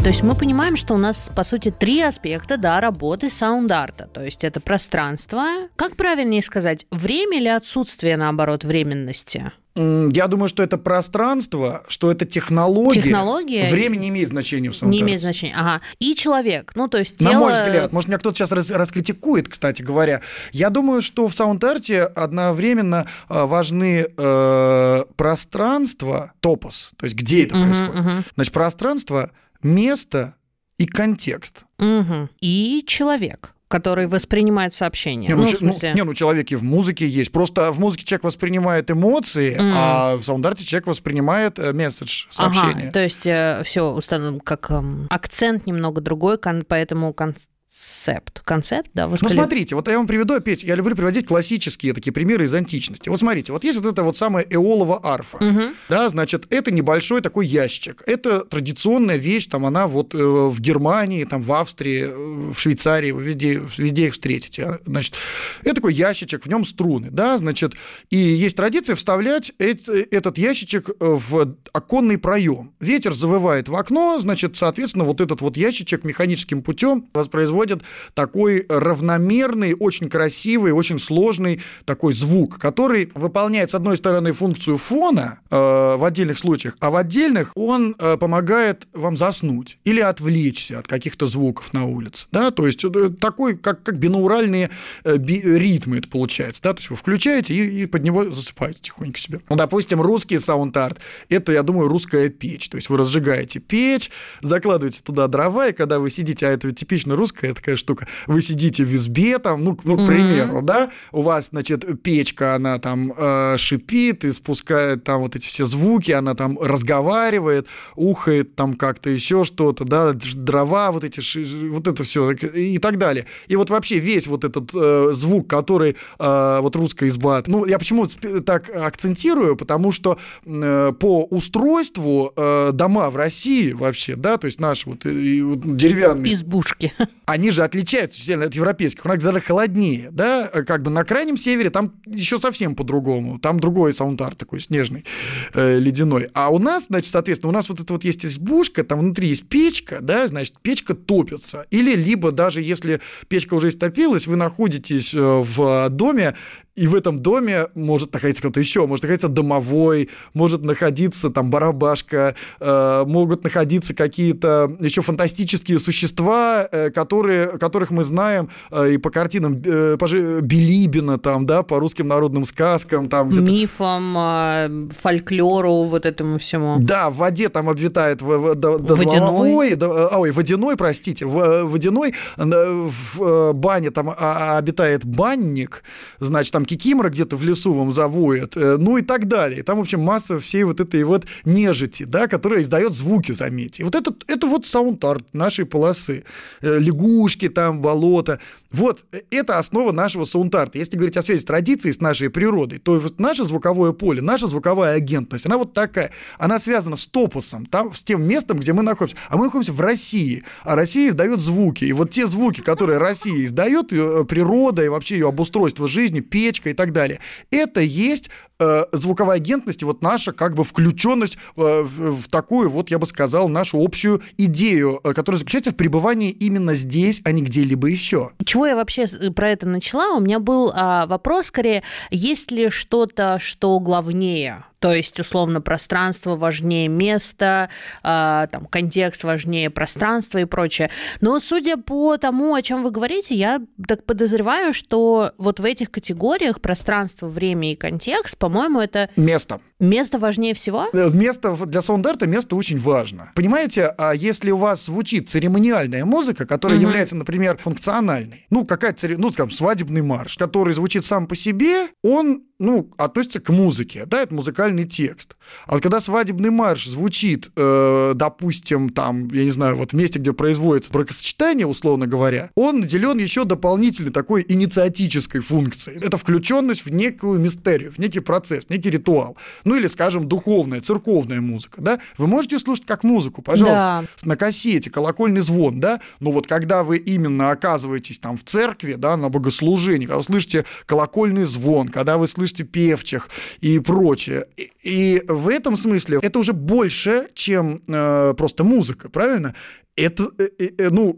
То есть мы понимаем, что у нас, по сути, три аспекта да, работы саундарта. То есть это пространство. Как правильнее сказать, время или отсутствие, наоборот, временности? Я думаю, что это пространство, что это технология. Технология. Время не имеет значения в самом Не имеет значения, ага. И человек, ну то есть тело... На мой взгляд, может, меня кто-то сейчас рас раскритикует, кстати говоря. Я думаю, что в саунд-арте одновременно э, важны э, пространство, топос, то есть где это uh-huh, происходит. Uh-huh. Значит, пространство, место и контекст. Угу. И человек который воспринимает сообщение. Не, ну, ну, в смысле... ну, не, ну, человек и в музыке есть. Просто в музыке человек воспринимает эмоции, мм. а в саундарте человек воспринимает э, месседж, сообщение. Ага, то есть э, все установлено как э, акцент немного другой, кон, поэтому кон, концепт. Концепт, да, вы Ну, смотрите, вот я вам приведу опять, я люблю приводить классические такие примеры из античности. Вот смотрите, вот есть вот эта вот самая эолова арфа, угу. да, значит, это небольшой такой ящик. Это традиционная вещь, там она вот э, в Германии, там в Австрии, э, в Швейцарии, везде, везде их встретите. Значит, это такой ящичек, в нем струны, да, значит, и есть традиция вставлять этот ящичек в оконный проем. Ветер завывает в окно, значит, соответственно, вот этот вот ящичек механическим путем воспроизводит производят такой равномерный, очень красивый, очень сложный такой звук, который выполняет, с одной стороны, функцию фона э, в отдельных случаях, а в отдельных он э, помогает вам заснуть или отвлечься от каких-то звуков на улице. Да? То есть э, такой, как, как бинауральные э, би, ритмы это получается. Да? То есть вы включаете и, и под него засыпаете тихонько себе. Ну, допустим, русский саунд-арт – это, я думаю, русская печь. То есть вы разжигаете печь, закладываете туда дрова, и когда вы сидите, а это типично русская такая штука. Вы сидите в избе, там, ну, ну к примеру, mm-hmm. да, у вас, значит, печка, она там э, шипит и спускает там вот эти все звуки, она там разговаривает, ухает там как-то еще что-то, да, дрова, вот эти, вот это все и так далее. И вот вообще весь вот этот э, звук, который э, вот русская изба, ну, я почему так акцентирую, потому что э, по устройству э, дома в России вообще, да, то есть наши вот, и, вот деревянные. Избушки. они же отличаются сильно от европейских. У нас гораздо холоднее, да, как бы на крайнем севере там еще совсем по-другому. Там другой саундар такой снежный, э, ледяной. А у нас, значит, соответственно, у нас вот это вот есть избушка, там внутри есть печка, да, значит, печка топится. Или либо даже если печка уже истопилась, вы находитесь э, в доме, и в этом доме может находиться кто-то еще, может находиться домовой, может находиться там барабашка, э, могут находиться какие-то еще фантастические существа, э, которые, которых мы знаем э, и по картинам э, по Билибина, там, да, по русским народным сказкам. Там, Мифам, э, фольклору, вот этому всему. Да, в воде там обитает в, в, до, водяной. До, а, ой, водяной, простите, в, водяной, в бане там а, а, обитает банник, значит, там кикимора где-то в лесу вам завоет, ну и так далее. Там, в общем, масса всей вот этой вот нежити, да, которая издает звуки, заметьте. Вот это, это вот саунд-арт нашей полосы. Лягушки там, болото. Вот, это основа нашего саунд-арта. Если говорить о связи традиции с нашей природой, то вот наше звуковое поле, наша звуковая агентность, она вот такая. Она связана с топусом, там, с тем местом, где мы находимся. А мы находимся в России, а Россия издает звуки. И вот те звуки, которые Россия издает, природа и вообще ее обустройство жизни, печка и так далее, это есть э, звуковая агентность и вот наша как бы включенность э, в, в такую вот, я бы сказал, нашу общую идею, э, которая заключается в пребывании именно здесь, а не где-либо еще. Чего я вообще про это начала? У меня был а, вопрос скорее, есть ли что-то, что главнее то есть, условно, пространство важнее места, э, там, контекст важнее пространства и прочее. Но судя по тому, о чем вы говорите, я так подозреваю, что вот в этих категориях пространство, время и контекст, по-моему, это... Место. Место важнее всего? Э, место для саунд-арта место очень важно. Понимаете, а если у вас звучит церемониальная музыка, которая угу. является, например, функциональной, ну, какая-то, ну, там, свадебный марш, который звучит сам по себе, он ну, относится к музыке, да, это музыкальный текст. А вот когда свадебный марш звучит, э, допустим, там, я не знаю, вот в месте, где производится бракосочетание, условно говоря, он наделен еще дополнительной такой инициатической функцией. Это включенность в некую мистерию, в некий процесс, некий ритуал. Ну, или, скажем, духовная, церковная музыка, да. Вы можете слушать как музыку, пожалуйста, да. на кассете, колокольный звон, да, но вот когда вы именно оказываетесь там в церкви, да, на богослужении, когда вы слышите колокольный звон, когда вы слышите слышите певчих и прочее. И, и в этом смысле это уже больше, чем э, просто музыка, правильно? Это, э, э, э, ну,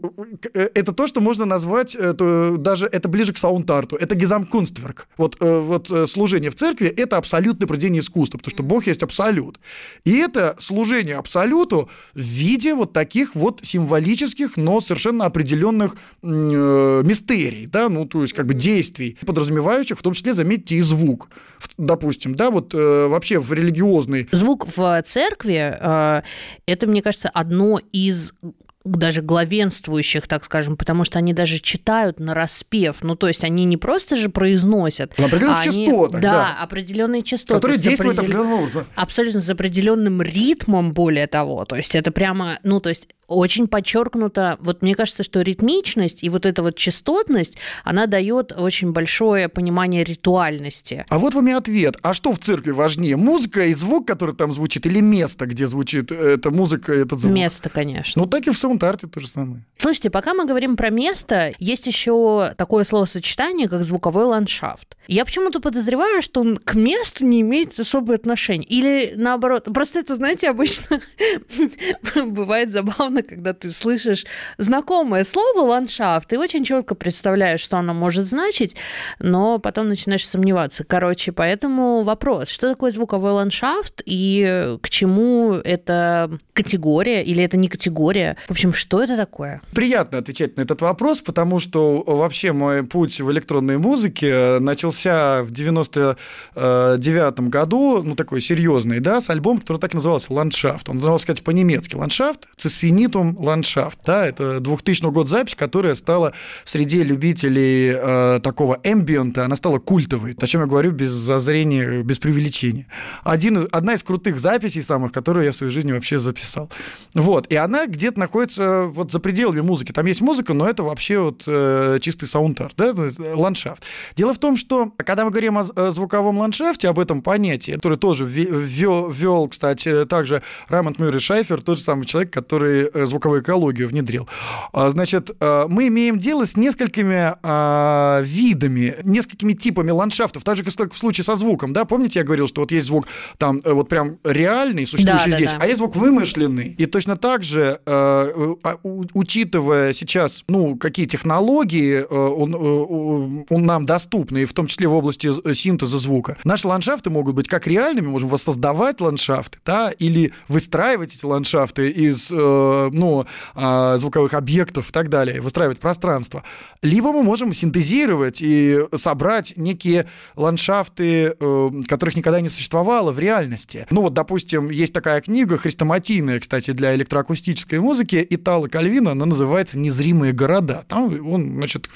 это то, что можно назвать, то даже это ближе к саунд-арту, это гизамкунстверк. Вот, вот служение в церкви – это абсолютное произведение искусства, потому что Бог есть абсолют. И это служение абсолюту в виде вот таких вот символических, но совершенно определенных э, мистерий, да, ну, то есть как бы действий, подразумевающих, в том числе, заметьте, и звук. Допустим, да, вот э, вообще в религиозный... Звук в церкви э, – это, мне кажется, одно из даже главенствующих, так скажем, потому что они даже читают на распев. Ну, то есть они не просто же произносят. На определенных а частотах, да, да. определенные частоты. Которые действуют определен... определенным образом. Абсолютно с определенным ритмом, более того. То есть это прямо, ну, то есть очень подчеркнуто, вот мне кажется, что ритмичность и вот эта вот частотность, она дает очень большое понимание ритуальности. А вот вам и ответ. А что в церкви важнее? Музыка и звук, который там звучит, или место, где звучит эта музыка, этот звук? Место, конечно. Ну, так и в саунд-арте то же самое. Слушайте, пока мы говорим про место, есть еще такое словосочетание, как звуковой ландшафт. Я почему-то подозреваю, что он к месту не имеет особого отношения. Или наоборот. Просто это, знаете, обычно бывает забавно, когда ты слышишь знакомое слово ландшафт, ты очень четко представляешь, что оно может значить, но потом начинаешь сомневаться. Короче, поэтому вопрос, что такое звуковой ландшафт и к чему эта категория или это не категория? В общем, что это такое? приятно отвечать на этот вопрос, потому что вообще мой путь в электронной музыке начался в 99 году, ну, такой серьезный, да, с альбома, который так и назывался «Ландшафт». Он назывался, кстати, по-немецки «Ландшафт», «Cisfinitum Landschaft». Да, это 2000 год запись, которая стала среди любителей э, такого эмбиента, она стала культовой, о чем я говорю без зазрения, без преувеличения. Один, одна из крутых записей самых, которые я в своей жизни вообще записал. Вот, и она где-то находится вот за пределами музыки. Там есть музыка, но это вообще вот э, чистый саунд-арт, да, ландшафт. Дело в том, что когда мы говорим о, звуковом ландшафте, об этом понятии, который тоже ввел, кстати, также Раймонд Мюррей Шайфер, тот же самый человек, который звуковую экологию внедрил. А, значит, э, мы имеем дело с несколькими а, видами, несколькими типами ландшафтов, так же, как в случае со звуком, да, помните, я говорил, что вот есть звук там вот прям реальный, существующий да, здесь, да, да. а есть звук вымышленный. И точно так же, учитывая сейчас, ну, какие технологии он, он нам доступны, и в том числе в области синтеза звука, наши ландшафты могут быть как реальными, можем воссоздавать ландшафты, да, или выстраивать эти ландшафты из, э, ну, э, звуковых объектов и так далее, выстраивать пространство. Либо мы можем синтезировать и собрать некие ландшафты, э, которых никогда не существовало в реальности. Ну вот, допустим, есть такая книга, хрестоматийная, кстати, для электроакустической музыки, Итала Кальвина, она называется «Незримые города». Там он, значит,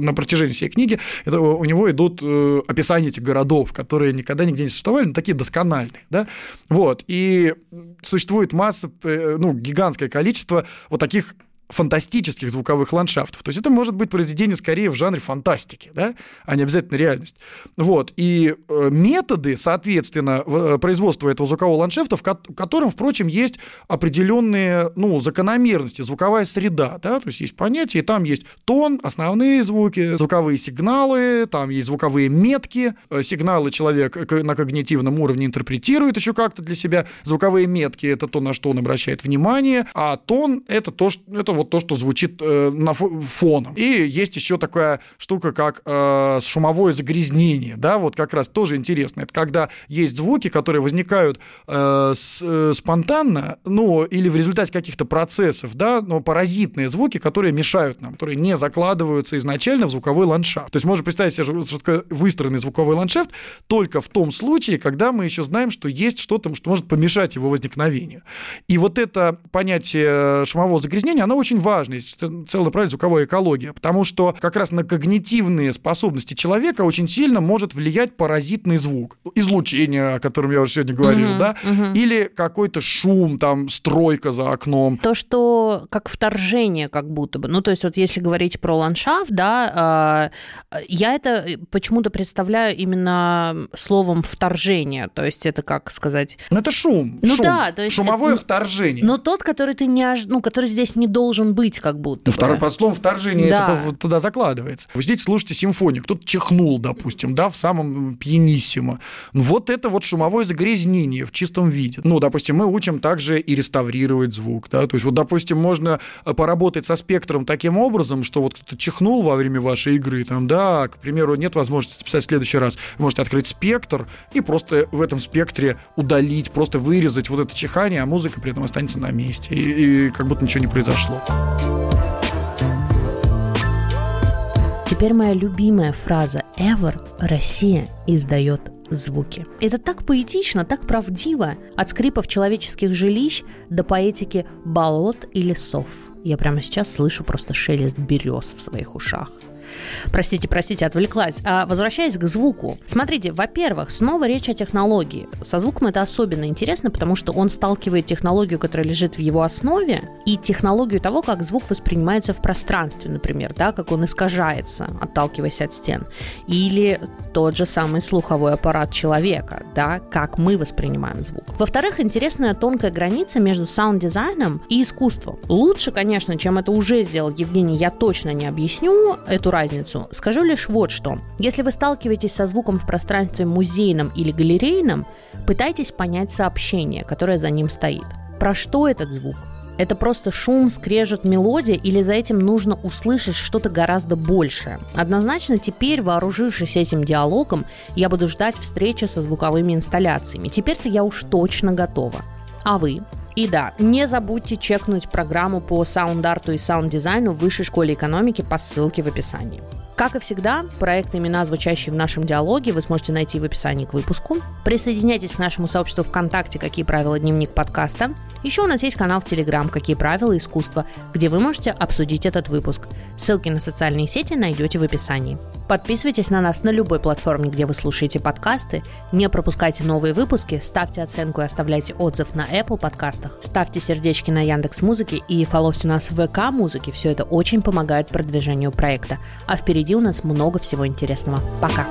на протяжении всей книги это, у него идут э, описания этих городов, которые никогда нигде не существовали, но такие доскональные, да, вот, и существует масса, э, ну, гигантское количество вот таких фантастических звуковых ландшафтов. То есть это может быть произведение скорее в жанре фантастики, да, а не обязательно реальность. Вот. И э, методы, соответственно, э, производства этого звукового ландшафта, в котором, впрочем, есть определенные ну, закономерности, звуковая среда. Да? То есть есть понятие, и там есть тон, основные звуки, звуковые сигналы, там есть звуковые метки, э, сигналы человек на когнитивном уровне интерпретирует еще как-то для себя. Звуковые метки – это то, на что он обращает внимание, а тон – это то, что это вот то, что звучит э, на фоном. И есть еще такая штука, как э, шумовое загрязнение, да, вот как раз тоже интересно. Это когда есть звуки, которые возникают э, с, э, спонтанно, ну, или в результате каких-то процессов, да, но паразитные звуки, которые мешают нам, которые не закладываются изначально в звуковой ландшафт. То есть можно представить себе, что такое выстроенный звуковой ландшафт только в том случае, когда мы еще знаем, что есть что-то, что может помешать его возникновению. И вот это понятие шумового загрязнения, оно очень очень важно, целое направление звуковая экология, потому что как раз на когнитивные способности человека очень сильно может влиять паразитный звук. Излучение, о котором я уже сегодня говорил, угу, да, угу. или какой-то шум, там, стройка за окном. То, что как вторжение как будто бы. Ну, то есть вот если говорить про ландшафт, да, э, я это почему-то представляю именно словом вторжение. То есть это как сказать... Ну, это шум. Ну шум. да, то есть... Шумовое это, вторжение. Но тот, который ты не... Ну, который здесь не должен должен быть как будто ну, Второй, под словом вторжение да. это туда закладывается. Вы здесь слушаете симфонию, кто-то чихнул, допустим, да, в самом пьяниссимо. Вот это вот шумовое загрязнение в чистом виде. Ну, допустим, мы учим также и реставрировать звук, да, то есть вот, допустим, можно э, поработать со спектром таким образом, что вот кто-то чихнул во время вашей игры, там, да, к примеру, нет возможности записать в следующий раз, вы можете открыть спектр и просто в этом спектре удалить, просто вырезать вот это чихание, а музыка при этом останется на месте, и, и как будто ничего не произошло. Теперь моя любимая фраза «Ever Россия издает звуки». Это так поэтично, так правдиво. От скрипов человеческих жилищ до поэтики болот и лесов. Я прямо сейчас слышу просто шелест берез в своих ушах. Простите, простите, отвлеклась. А возвращаясь к звуку. Смотрите, во-первых, снова речь о технологии. Со звуком это особенно интересно, потому что он сталкивает технологию, которая лежит в его основе, и технологию того, как звук воспринимается в пространстве, например, да, как он искажается, отталкиваясь от стен. Или тот же самый слуховой аппарат человека, да, как мы воспринимаем звук. Во-вторых, интересная тонкая граница между саунд-дизайном и искусством. Лучше, конечно, чем это уже сделал Евгений, я точно не объясню эту разницу. Скажу лишь вот что. Если вы сталкиваетесь со звуком в пространстве музейном или галерейном, пытайтесь понять сообщение, которое за ним стоит. Про что этот звук? Это просто шум, скрежет, мелодия, или за этим нужно услышать что-то гораздо большее? Однозначно теперь, вооружившись этим диалогом, я буду ждать встречи со звуковыми инсталляциями. Теперь-то я уж точно готова. А вы? И да, не забудьте чекнуть программу по саунд-арту и саунд-дизайну в Высшей школе экономики по ссылке в описании. Как и всегда, проект имена, звучащие в нашем диалоге, вы сможете найти в описании к выпуску. Присоединяйтесь к нашему сообществу ВКонтакте «Какие правила дневник подкаста». Еще у нас есть канал в Телеграм «Какие правила искусства», где вы можете обсудить этот выпуск. Ссылки на социальные сети найдете в описании. Подписывайтесь на нас на любой платформе, где вы слушаете подкасты. Не пропускайте новые выпуски, ставьте оценку и оставляйте отзыв на Apple подкастах. Ставьте сердечки на Яндекс Музыке и фоловьте нас в ВК Музыке. Все это очень помогает продвижению проекта. А впереди у нас много всего интересного. Пока!